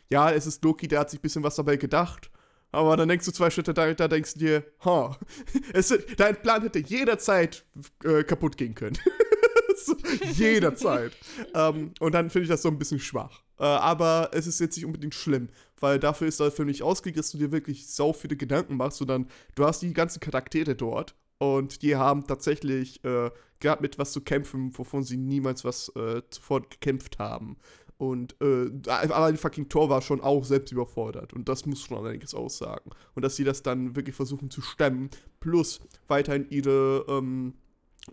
ja, es ist Loki, der hat sich ein bisschen was dabei gedacht. Aber dann denkst du zwei Schritte dahinter, denkst du dir, ha, es, dein Plan hätte jederzeit äh, kaputt gehen können. jederzeit. ähm, und dann finde ich das so ein bisschen schwach. Äh, aber es ist jetzt nicht unbedingt schlimm, weil dafür ist der Film nicht ausgelegt, dass du dir wirklich sau viele Gedanken machst, sondern du hast die ganzen Charaktere dort und die haben tatsächlich äh, gerade mit was zu kämpfen, wovon sie niemals was äh, zuvor gekämpft haben. Und äh, allein fucking Thor war schon auch selbst überfordert. Und das muss schon einiges aussagen. Und dass sie das dann wirklich versuchen zu stemmen, plus weiterhin ihre, ähm,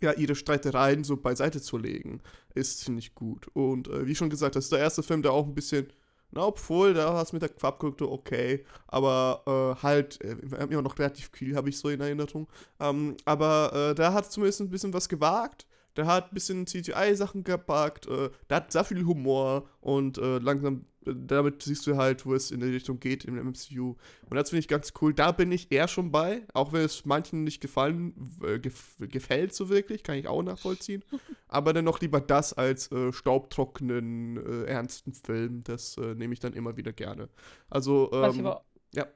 ja, ihre Streitereien so beiseite zu legen, ist ziemlich gut. Und äh, wie schon gesagt, das ist der erste Film, der auch ein bisschen, na, obwohl, da war es mit der Quapkultur okay, aber äh, halt, äh, wir haben ja noch relativ viel, habe ich so in Erinnerung. Ähm, aber äh, da hat zumindest ein bisschen was gewagt. Der hat ein bisschen CGI-Sachen gepackt, äh, der hat sehr viel Humor und äh, langsam, damit siehst du halt, wo es in die Richtung geht im MCU. Und das finde ich ganz cool. Da bin ich eher schon bei, auch wenn es manchen nicht gefallen, äh, gef gefällt so wirklich, kann ich auch nachvollziehen. Aber dennoch lieber das als äh, staubtrockenen, äh, ernsten Film. Das äh, nehme ich dann immer wieder gerne. Also, Was ich ähm, aber ja.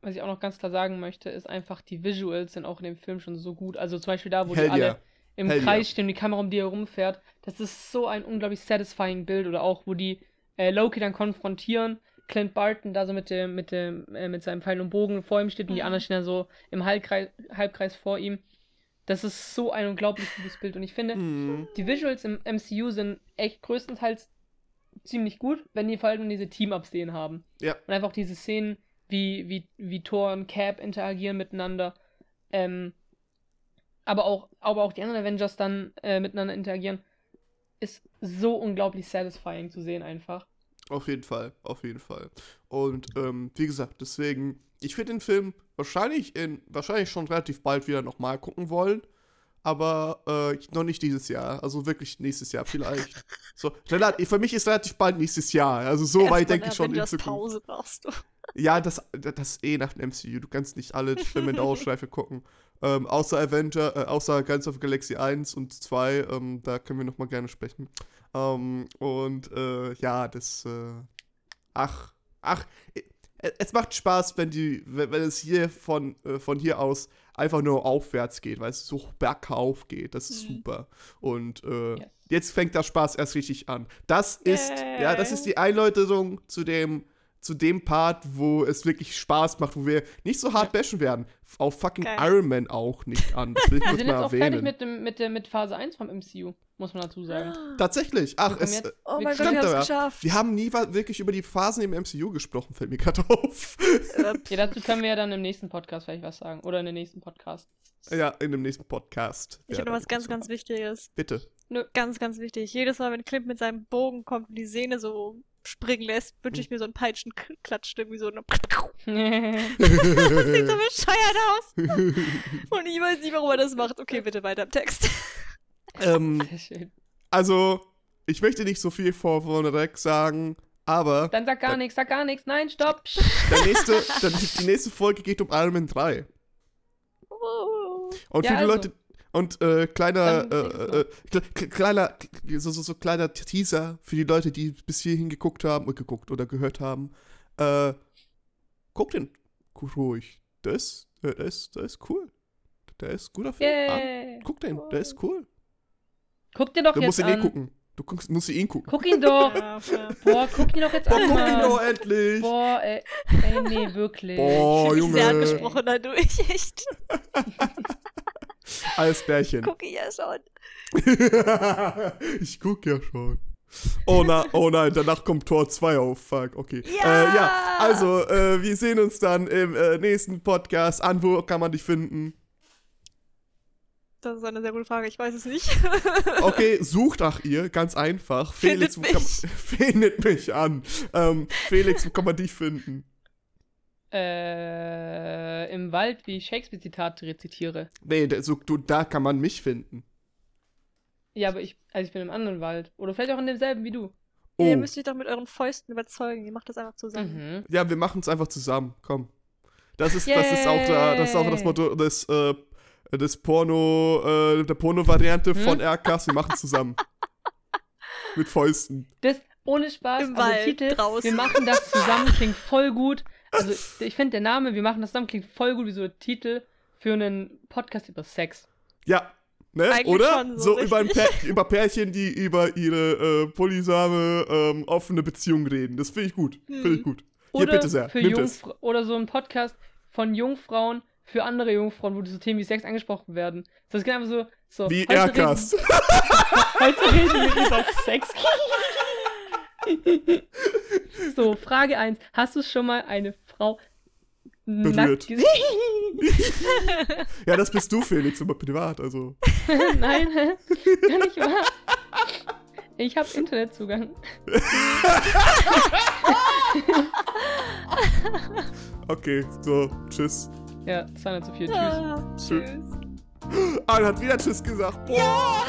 Was ich auch noch ganz klar sagen möchte, ist einfach, die Visuals sind auch in dem Film schon so gut. Also zum Beispiel da, wo Hell die alle yeah. im Hell Kreis yeah. stehen und die Kamera um die herumfährt. Das ist so ein unglaublich satisfying Bild. Oder auch, wo die äh, Loki dann konfrontieren. Clint Barton da so mit dem, mit dem, äh, mit seinem Pfeil und Bogen vor ihm steht und die Mhm. anderen stehen da so im Halbkreis, Halbkreis vor ihm. Das ist so ein unglaublich gutes Bild. Und ich finde, Mhm. die Visuals im MCU sind echt größtenteils ziemlich gut, wenn die vor allem diese Team-Up-Szenen haben. Ja. Und einfach diese Szenen, wie, wie, wie Thor und Cap interagieren miteinander. Ähm, aber auch, aber auch die anderen Avengers dann äh, miteinander interagieren, ist so unglaublich satisfying zu sehen einfach. Auf jeden Fall, auf jeden Fall. Und ähm, wie gesagt, deswegen, ich würde den Film wahrscheinlich in, wahrscheinlich schon relativ bald wieder nochmal gucken wollen. Aber äh, noch nicht dieses Jahr. Also wirklich nächstes Jahr vielleicht. so, für mich ist relativ bald nächstes Jahr. Also so Erst weit denke ich schon in Zukunft. Pause brauchst du. Ja, das, das eh nach dem MCU. Du kannst nicht alle Filme in Dauerschleife gucken. Ähm, außer Avenger, äh, außer Guardians of Galaxy 1 und 2, ähm, da können wir noch mal gerne sprechen. Ähm, und äh, ja, das, äh, ach, ach, äh, es macht Spaß, wenn die, wenn, wenn es hier von, äh, von hier aus einfach nur aufwärts geht, weil es so bergauf geht. Das ist Mhm. super. Und äh, Yes. jetzt fängt der Spaß erst richtig an. Das ist, Yay. ja, das ist die Einläuterung zu dem, zu dem Part, wo es wirklich Spaß macht, wo wir nicht so hart bashen werden. Auf fucking Geil. Iron Man auch nicht an. Das will ich Wir kurz sind jetzt mal auch fertig erwähnen. mit, dem, mit, der, mit Phase 1 vom MCU, muss man dazu sagen. Tatsächlich. Ach, es, jetzt- Oh mein wir- Gott, Stimmt wir haben aber. es geschafft. wir haben nie wirklich über die Phasen im MCU gesprochen, fällt mir gerade auf. Ja, dazu können wir ja dann im nächsten Podcast vielleicht was sagen. Oder in den nächsten Podcasts. ja, in dem nächsten Podcast. ich Ja, habe noch was ganz, ganz Wichtiges. Bitte. Ganz, ganz wichtig. Jedes Mal, wenn Clint mit seinem Bogen kommt und die Sehne so springen lässt, wünsche ich mir so einen Peitschenklatsch, irgendwie so eine. Das sieht so bescheuert aus. Und ich weiß nicht, warum er das macht. Okay, bitte weiter im Text. ähm, Sehr schön. also, ich möchte nicht so viel vor vorneweg sagen, aber Dann sag gar nichts, sag gar nichts. Nein, stopp. Der nächste, der, die nächste Folge geht um Iron Man 3. Oh. Und Ja, viele also. Leute. Und äh, kleiner, äh, äh, kle- kleiner, so, so, so kleiner Teaser für die Leute, die bis hierhin geguckt haben, äh, geguckt oder gehört haben. Äh, guckt den ruhig. Das, äh, das, ist- das ist cool. Der ist guter Film. Ah, Yay. guck den, der ist cool. Guck dir doch Du jetzt musst ihn an. eh gucken. Du guckst, musst ihn gucken. Guck ihn doch. Ja. Boah, guck ihn doch jetzt Boah, an. guck ihn doch endlich. Boah, ey, ey, nee, wirklich. Boah, ich mich sehr angesprochen dadurch, echt. als Bärchen. Gucke ich ja schon. ich guck ja schon. Oh, na, oh nein, danach kommt Tor 2 auf. Fuck, okay. Ja! Äh, ja, also, äh, wir sehen uns dann im äh, nächsten Podcast. An wo kann man dich finden? Das ist eine sehr gute Frage, ich weiß es nicht. Okay, sucht nach ihr, ganz einfach. Findet Felix, wo kann, mich. findet mich an. Ähm, Felix, wo kann man dich finden? Äh, im Wald, wie ich Shakespeare-Zitate rezitiere. Nee, da, so, du, da kann man mich finden. Ja, aber ich, also ich bin im anderen Wald. Oder vielleicht auch in demselben wie du. Oh, Ihr müsst mich doch mit euren Fäusten überzeugen. Ihr macht das einfach zusammen. Mhm. ja, wir machen es einfach zusammen. Komm. Das ist, das ist auch da, das ist auch das. Motto des, äh, des Porno, äh, der Porno-Variante Hm? von RKs. Wir machen es zusammen. Mit Fäusten. Das, ohne Spaß, Im also Wald, Titel, draußen. wir machen das zusammen, klingt voll gut. Also ich finde der Name, wir machen das zusammen, klingt voll gut wie so ein Titel für einen Podcast über Sex. Ja. Ne? Eigentlich Oder? schon so so über. Pär, über Pärchen, die über ihre äh, polysame, ähm, offene Beziehung reden. Das finde ich gut. Finde ich Hm. gut. Hier, Oder, bitte sehr. für. Jungfra oder so ein Podcast von Jungfrauen für andere Jungfrauen, wo so Themen wie Sex angesprochen werden. Das ist einfach so, so Wie heute reden- Aircast. Heute reden wir über Sex. so, Frage 1. Hast du schon mal eine Frau Berührt. nackt gesehen? Ja, das bist du, Felix, aber privat. Also. Nein, hä? Kann nicht wahr. Ich habe Internetzugang. Okay, so, tschüss. Ja, das war nicht zu viel. Tschüss. Ah, tschüss. Ah, er hat wieder Tschüss gesagt. Boah.